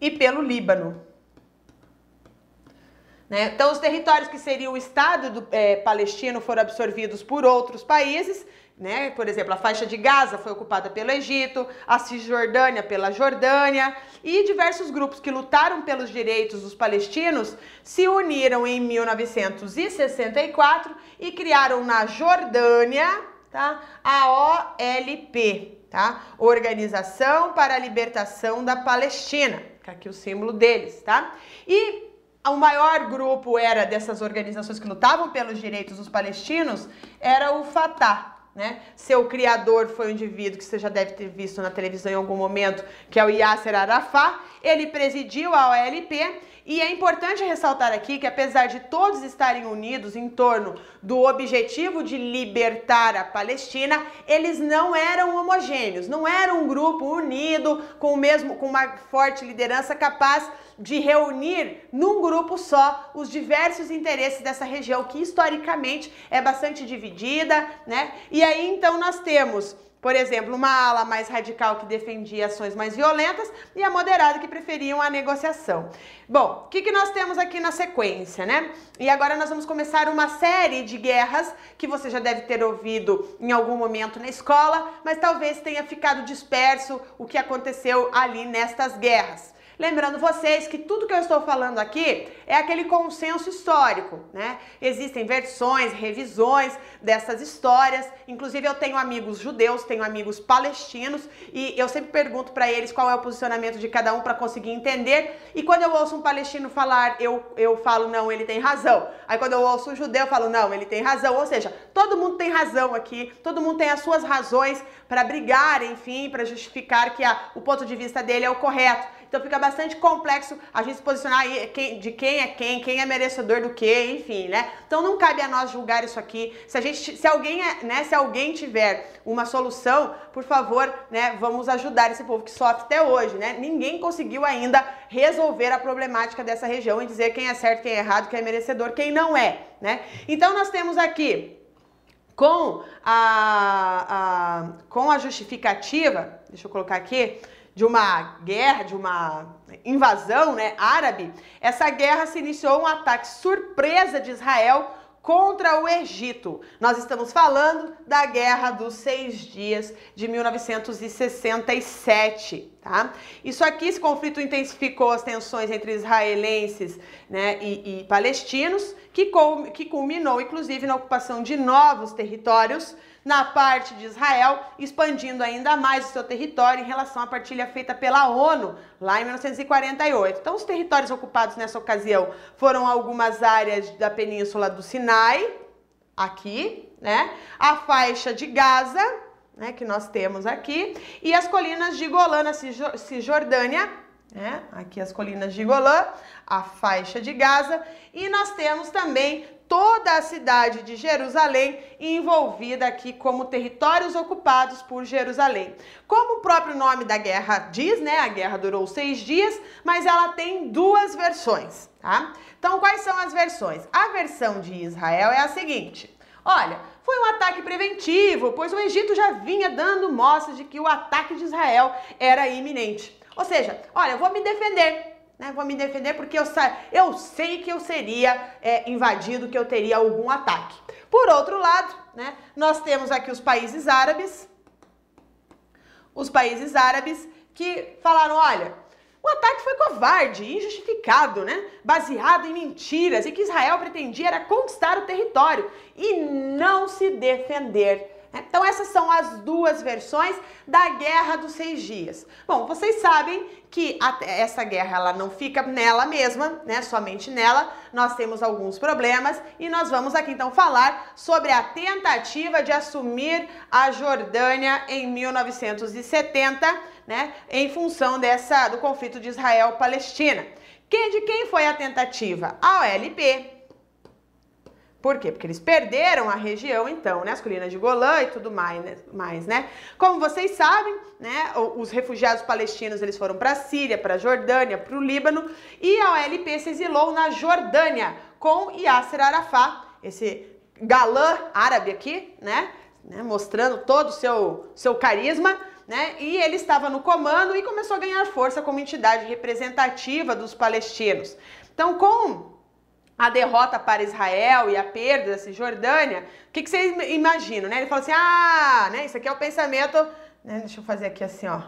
e pelo Líbano. Né? Então, os territórios que seriam o Estado do, é, palestino foram absorvidos por outros países. Né? Por exemplo, a faixa de Gaza foi ocupada pelo Egito, a Cisjordânia pela Jordânia e diversos grupos que lutaram pelos direitos dos palestinos se uniram em 1964 e criaram na Jordânia tá? a OLP, tá? Organização para a Libertação da Palestina, é aqui o símbolo deles, tá? E o maior grupo era dessas organizações que lutavam pelos direitos dos palestinos era o Fatah, né? Seu criador foi um indivíduo que você já deve ter visto na televisão em algum momento, que é o Yasser Arafat. Ele presidiu a OLP e é importante ressaltar aqui que, apesar de todos estarem unidos em torno do objetivo de libertar a Palestina, eles não eram homogêneos, não eram um grupo unido com mesmo, com uma forte liderança capaz de reunir num grupo só os diversos interesses dessa região que historicamente é bastante dividida, né? E aí então nós temos por exemplo, uma ala mais radical que defendia ações mais violentas e a moderada que preferiam a negociação. Bom, o que, que nós temos aqui na sequência, né? E agora nós vamos começar uma série de guerras que você já deve ter ouvido em algum momento na escola, mas talvez tenha ficado disperso o que aconteceu ali nestas guerras. Lembrando vocês que tudo que eu estou falando aqui é aquele consenso histórico, né? Existem versões, revisões dessas histórias. Inclusive eu tenho amigos judeus, tenho amigos palestinos e eu sempre pergunto para eles qual é o posicionamento de cada um para conseguir entender. E quando eu ouço um palestino falar, eu, eu falo não, ele tem razão. Aí quando eu ouço um judeu, eu falo não, ele tem razão. Ou seja, todo mundo tem razão aqui, todo mundo tem as suas razões para brigar, enfim, para justificar que a, o ponto de vista dele é o correto. Então fica bastante complexo a gente se posicionar de quem é quem, quem é merecedor do que, enfim, né? Então não cabe a nós julgar isso aqui. Se a gente, se alguém, é, né, se alguém tiver uma solução, por favor, né, vamos ajudar esse povo que sofre até hoje, né? Ninguém conseguiu ainda resolver a problemática dessa região e dizer quem é certo, quem é errado, quem é merecedor, quem não é, né? Então nós temos aqui com a, a com a justificativa, deixa eu colocar aqui, de uma guerra, de uma invasão né, árabe, essa guerra se iniciou um ataque surpresa de Israel contra o Egito. Nós estamos falando da Guerra dos Seis Dias de 1967, tá? Isso aqui, esse conflito intensificou as tensões entre israelenses né, e, e palestinos, que, que culminou, inclusive, na ocupação de novos territórios na parte de Israel, expandindo ainda mais o seu território em relação à partilha feita pela ONU lá em 1948. Então, os territórios ocupados nessa ocasião foram algumas áreas da península do Sinai, aqui, né? A faixa de Gaza, né, que nós temos aqui, e as colinas de Golã na Cisjordânia, né? Aqui as colinas de Golã, a faixa de Gaza, e nós temos também toda a cidade de Jerusalém envolvida aqui como territórios ocupados por Jerusalém. Como o próprio nome da guerra diz, né? A guerra durou seis dias, mas ela tem duas versões, tá? Então, quais são as versões? A versão de Israel é a seguinte: olha, foi um ataque preventivo, pois o Egito já vinha dando mostras de que o ataque de Israel era iminente. Ou seja, olha, eu vou me defender né? Vou me defender porque eu, eu sei que eu seria é, invadido, que eu teria algum ataque. Por outro lado, né, nós temos aqui os países árabes, os países árabes que falaram, olha, o ataque foi covarde, injustificado, né? Baseado em mentiras e que Israel pretendia era conquistar o território e não se defender então essas são as duas versões da Guerra dos Seis Dias. Bom, vocês sabem que essa guerra ela não fica nela mesma, né? Somente nela. Nós temos alguns problemas e nós vamos aqui então falar sobre a tentativa de assumir a Jordânia em 1970, né? Em função dessa do conflito de Israel-Palestina. Quem de quem foi a tentativa? A OLP, por quê? Porque eles perderam a região, então, né? As colinas de Golã e tudo mais, né? mais, né? Como vocês sabem, né? Os refugiados palestinos eles foram para a Síria, para a Jordânia, para o Líbano e a OLP se exilou na Jordânia com Yasser Arafat, esse galã árabe aqui, né? né? Mostrando todo o seu, seu carisma, né? E ele estava no comando e começou a ganhar força como entidade representativa dos palestinos. Então, com a derrota para Israel e a perda da Cisjordânia, o que, que vocês imaginam, né? Ele fala assim, ah, né, isso aqui é o pensamento, né, deixa eu fazer aqui assim, ó,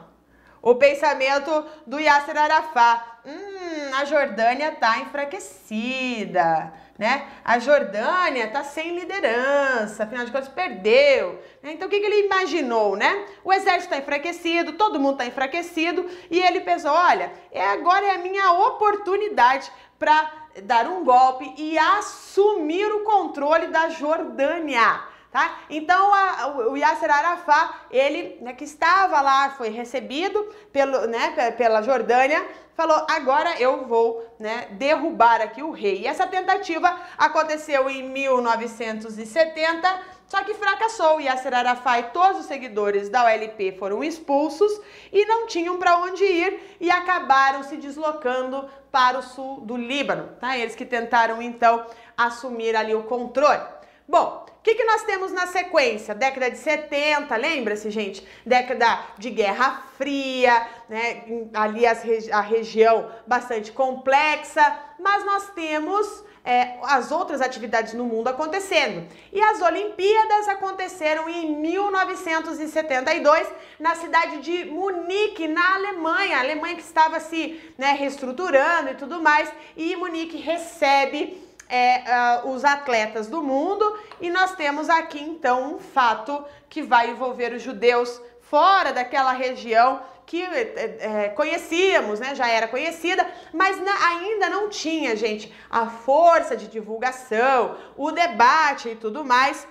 o pensamento do Yasser Arafat. Hum, a Jordânia está enfraquecida, né? A Jordânia está sem liderança, afinal de contas perdeu. Né? Então o que, que ele imaginou, né? O exército está enfraquecido, todo mundo está enfraquecido e ele pensou, olha, é agora é a minha oportunidade para dar um golpe e assumir o controle da Jordânia. Tá? Então a, o Yasser Arafat, ele né, que estava lá, foi recebido pelo, né, pela Jordânia, falou: agora eu vou né, derrubar aqui o rei. E essa tentativa aconteceu em 1970, só que fracassou. O Yasser Arafat e todos os seguidores da OLP foram expulsos e não tinham para onde ir e acabaram se deslocando para o sul do Líbano. Tá? Eles que tentaram então assumir ali o controle. Bom, o que, que nós temos na sequência? Década de 70, lembra-se, gente? Década de Guerra Fria, né? Ali as, a região bastante complexa, mas nós temos é, as outras atividades no mundo acontecendo. E as Olimpíadas aconteceram em 1972 na cidade de Munique, na Alemanha. A Alemanha que estava se né, reestruturando e tudo mais. E Munique recebe é, uh, os atletas do mundo e nós temos aqui então um fato que vai envolver os judeus fora daquela região que é, é, conhecíamos, né? Já era conhecida, mas na, ainda não tinha, gente, a força de divulgação, o debate e tudo mais.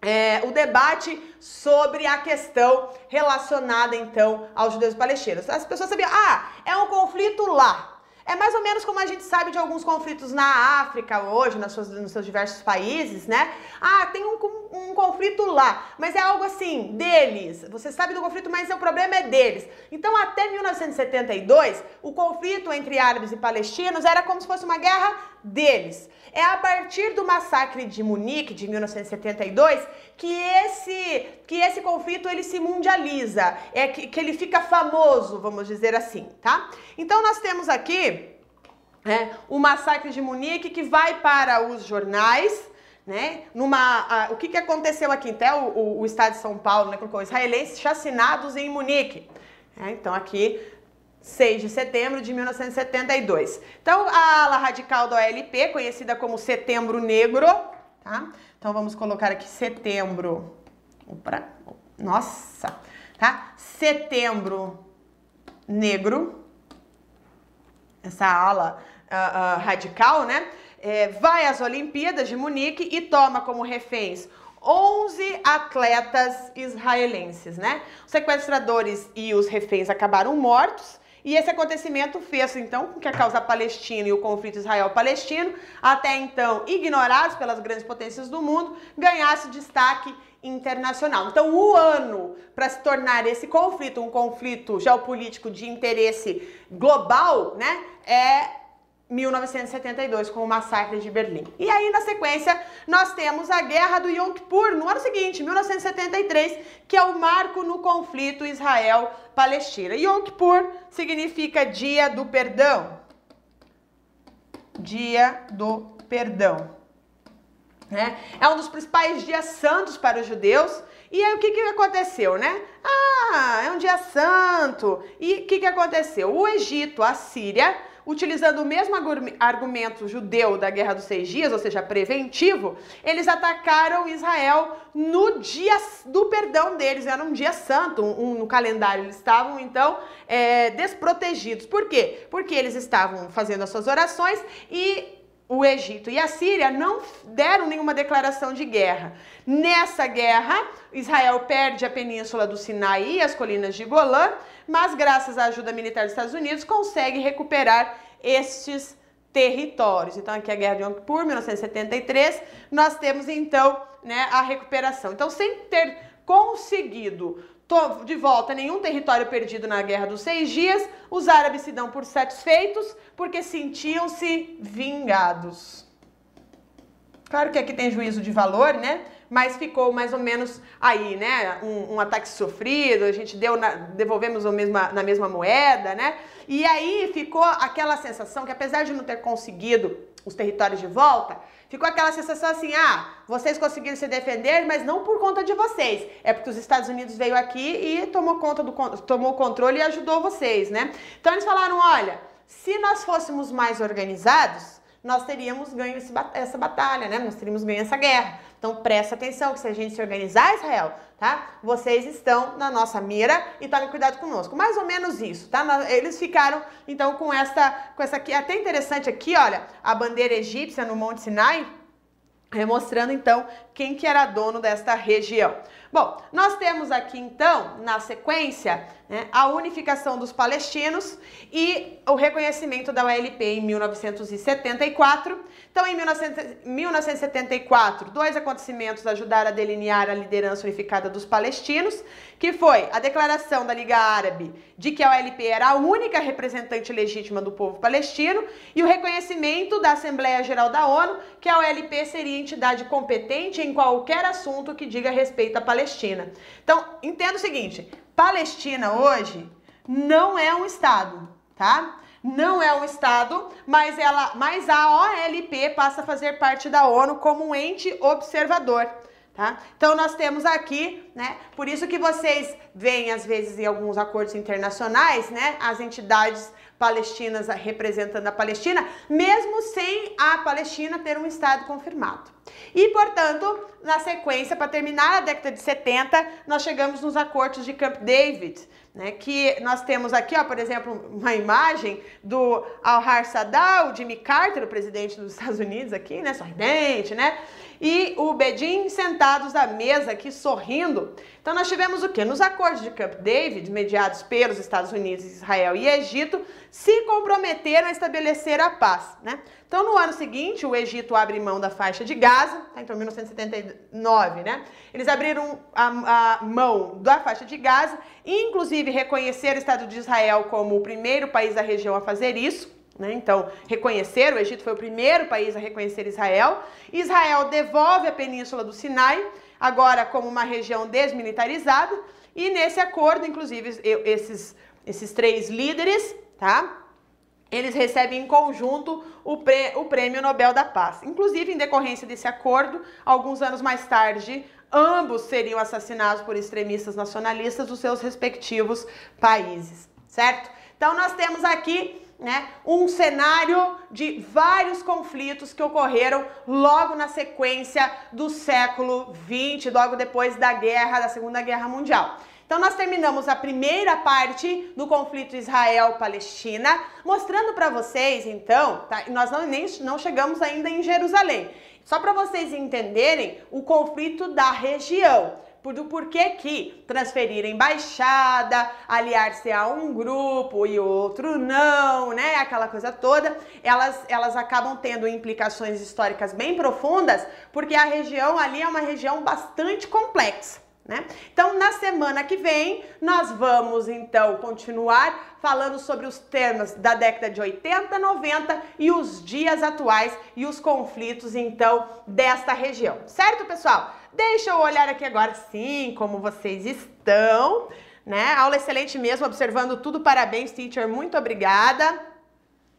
É, o debate sobre a questão relacionada então aos judeus palestinos. As pessoas sabiam, ah, é um conflito lá. É mais ou menos como a gente sabe de alguns conflitos na África hoje, nas suas, nos seus diversos países, né? Ah, tem um, um, conflito lá, mas é algo assim, deles. Você sabe do conflito, mas o problema é deles. Então, até 1972, o conflito entre árabes e palestinos era como se fosse uma guerra deles. É a partir do massacre de Munique de 1972 que esse que esse conflito ele se mundializa, é que, que ele fica famoso, vamos dizer assim, tá? Então nós temos aqui né, o massacre de Munique que vai para os jornais, né? Numa, a, o que, que aconteceu aqui? Até o, o, o estado de São Paulo, né, colocou israelenses chacinados em Munique. É, então aqui 6 de setembro de 1972. Então, a ala radical da OLP, conhecida como Setembro Negro, tá? Então, vamos colocar aqui setembro. Opa, nossa, tá? Setembro Negro, essa ala uh, uh, radical, né? É, vai às Olimpíadas de Munique e toma como reféns 11 atletas israelenses, né? Os sequestradores e os reféns acabaram mortos e esse acontecimento fez então com que a causa palestina e o conflito Israel-Palestino, até então ignorados pelas grandes potências do mundo, ganhasse destaque internacional. Então, o ano para se tornar esse conflito um conflito geopolítico de interesse global, né, é 1972, com o massacre de Berlim. E aí, na sequência, nós temos a Guerra do Yom Kippur, no ano seguinte, 1973, que é o marco no conflito Israel-Palestina. Yom Kippur significa Dia do Perdão. Dia do Perdão. Né? É um dos principais dias santos para os judeus. E aí o que, que aconteceu, né? Ah, é um dia santo. E o que, que aconteceu? O Egito, a Síria, utilizando o mesmo argumento judeu da Guerra dos Seis Dias, ou seja, preventivo, eles atacaram Israel no dia do perdão deles, era um dia santo, um, um, no calendário. Eles estavam, então, é, desprotegidos. Por quê? Porque eles estavam fazendo as suas orações e o Egito e a Síria não deram nenhuma declaração de guerra. Nessa guerra, Israel perde a península do Sinai e as colinas de Golã, mas graças à ajuda militar dos Estados Unidos consegue recuperar estes territórios. Então aqui é a Guerra de Yom Kippur, 1973, nós temos então né, a recuperação. Então sem ter conseguido de volta nenhum território perdido na Guerra dos Seis Dias, os árabes se dão por satisfeitos porque sentiam-se vingados. Claro que aqui tem juízo de valor, né? Mas ficou mais ou menos aí, né? Um, um ataque sofrido, a gente deu na, devolvemos mesma, na mesma moeda, né? E aí ficou aquela sensação que apesar de não ter conseguido os territórios de volta, ficou aquela sensação assim: ah, vocês conseguiram se defender, mas não por conta de vocês. É porque os Estados Unidos veio aqui e tomou conta do tomou o controle e ajudou vocês, né? Então eles falaram: olha, se nós fôssemos mais organizados, nós teríamos ganho esse, essa batalha, né? Nós teríamos ganho essa guerra. Então presta atenção que se a gente se organizar, Israel, tá? Vocês estão na nossa mira e tomem cuidado conosco. Mais ou menos isso, tá? Eles ficaram então com essa, com essa aqui, até interessante aqui, olha, a bandeira egípcia no Monte Sinai, mostrando então quem que era dono desta região. Bom, nós temos aqui então, na sequência, né, a unificação dos palestinos e o reconhecimento da OLP em 1974. Então, em 1974, dois acontecimentos ajudaram a delinear a liderança unificada dos palestinos, que foi a declaração da Liga Árabe de que a OLP era a única representante legítima do povo palestino e o reconhecimento da Assembleia Geral da ONU que a OLP seria entidade competente em qualquer assunto que diga respeito à Palestina. Então, entenda o seguinte, Palestina hoje não é um estado, tá? Não é um estado, mas ela, mas a OLP passa a fazer parte da ONU como um ente observador. Tá? Então nós temos aqui, né? Por isso que vocês veem às vezes em alguns acordos internacionais, né? As entidades palestinas representando a Palestina, mesmo sem a Palestina ter um estado confirmado. E, portanto, na sequência, para terminar a década de 70, nós chegamos nos acordos de Camp David, né, que nós temos aqui, ó, por exemplo, uma imagem do Al-Har Sadat, Jimmy Carter, o presidente dos Estados Unidos aqui, né, sorridente, né, e o Bedin sentados à mesa aqui sorrindo. Então nós tivemos o que? Nos acordos de Camp David, mediados pelos Estados Unidos, Israel e Egito, se comprometeram a estabelecer a paz, né? Então no ano seguinte, o Egito abre mão da faixa de Gaza, tá? então 1979, né? Eles abriram a, a mão da faixa de Gaza, inclusive reconheceram o Estado de Israel como o primeiro país da região a fazer isso. Né? Então, reconhecer, o Egito foi o primeiro país a reconhecer Israel. Israel devolve a península do Sinai, agora como uma região desmilitarizada. E nesse acordo, inclusive, esses, esses três líderes, tá? Eles recebem em conjunto o, prê, o Prêmio Nobel da Paz. Inclusive, em decorrência desse acordo, alguns anos mais tarde, ambos seriam assassinados por extremistas nacionalistas dos seus respectivos países, certo? Então, nós temos aqui né, um cenário de vários conflitos que ocorreram logo na sequência do século XX, logo depois da guerra, da Segunda Guerra Mundial. Então nós terminamos a primeira parte do conflito Israel-Palestina, mostrando para vocês, então, tá, nós não, nem, não chegamos ainda em Jerusalém, só para vocês entenderem o conflito da região do porquê que transferir embaixada, aliar-se a um grupo e outro não, né? Aquela coisa toda, elas, elas acabam tendo implicações históricas bem profundas, porque a região ali é uma região bastante complexa. Né? Então, na semana que vem, nós vamos então continuar falando sobre os temas da década de 80, 90 e os dias atuais e os conflitos então desta região. Certo, pessoal? Deixa eu olhar aqui agora sim como vocês estão, né? Aula excelente mesmo, observando tudo. Parabéns, teacher. Muito obrigada.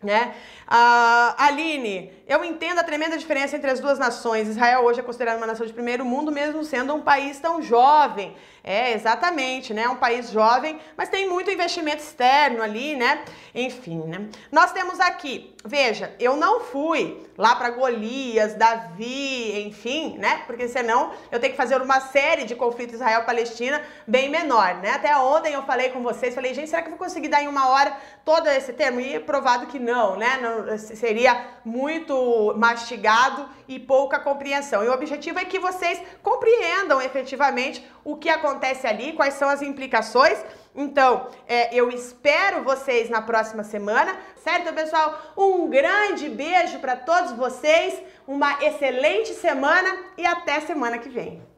Né? Uh, Aline, eu entendo a tremenda diferença entre as duas nações. Israel hoje é considerado uma nação de primeiro mundo, mesmo sendo um país tão jovem. É, exatamente, né? Um país jovem, mas tem muito investimento externo ali, né? Enfim, né? Nós temos aqui, veja, eu não fui lá para Golias, Davi, enfim, né? Porque senão eu tenho que fazer uma série de conflitos Israel-Palestina bem menor, né? Até ontem eu falei com vocês, falei, gente, será que eu vou conseguir dar em uma hora todo esse termo? E é provado que não, né? Seria muito mastigado e pouca compreensão. E o objetivo é que vocês compreendam efetivamente o que acontece ali, quais são as implicações. Então, é, eu espero vocês na próxima semana, certo, pessoal? Um grande beijo para todos vocês, uma excelente semana e até semana que vem.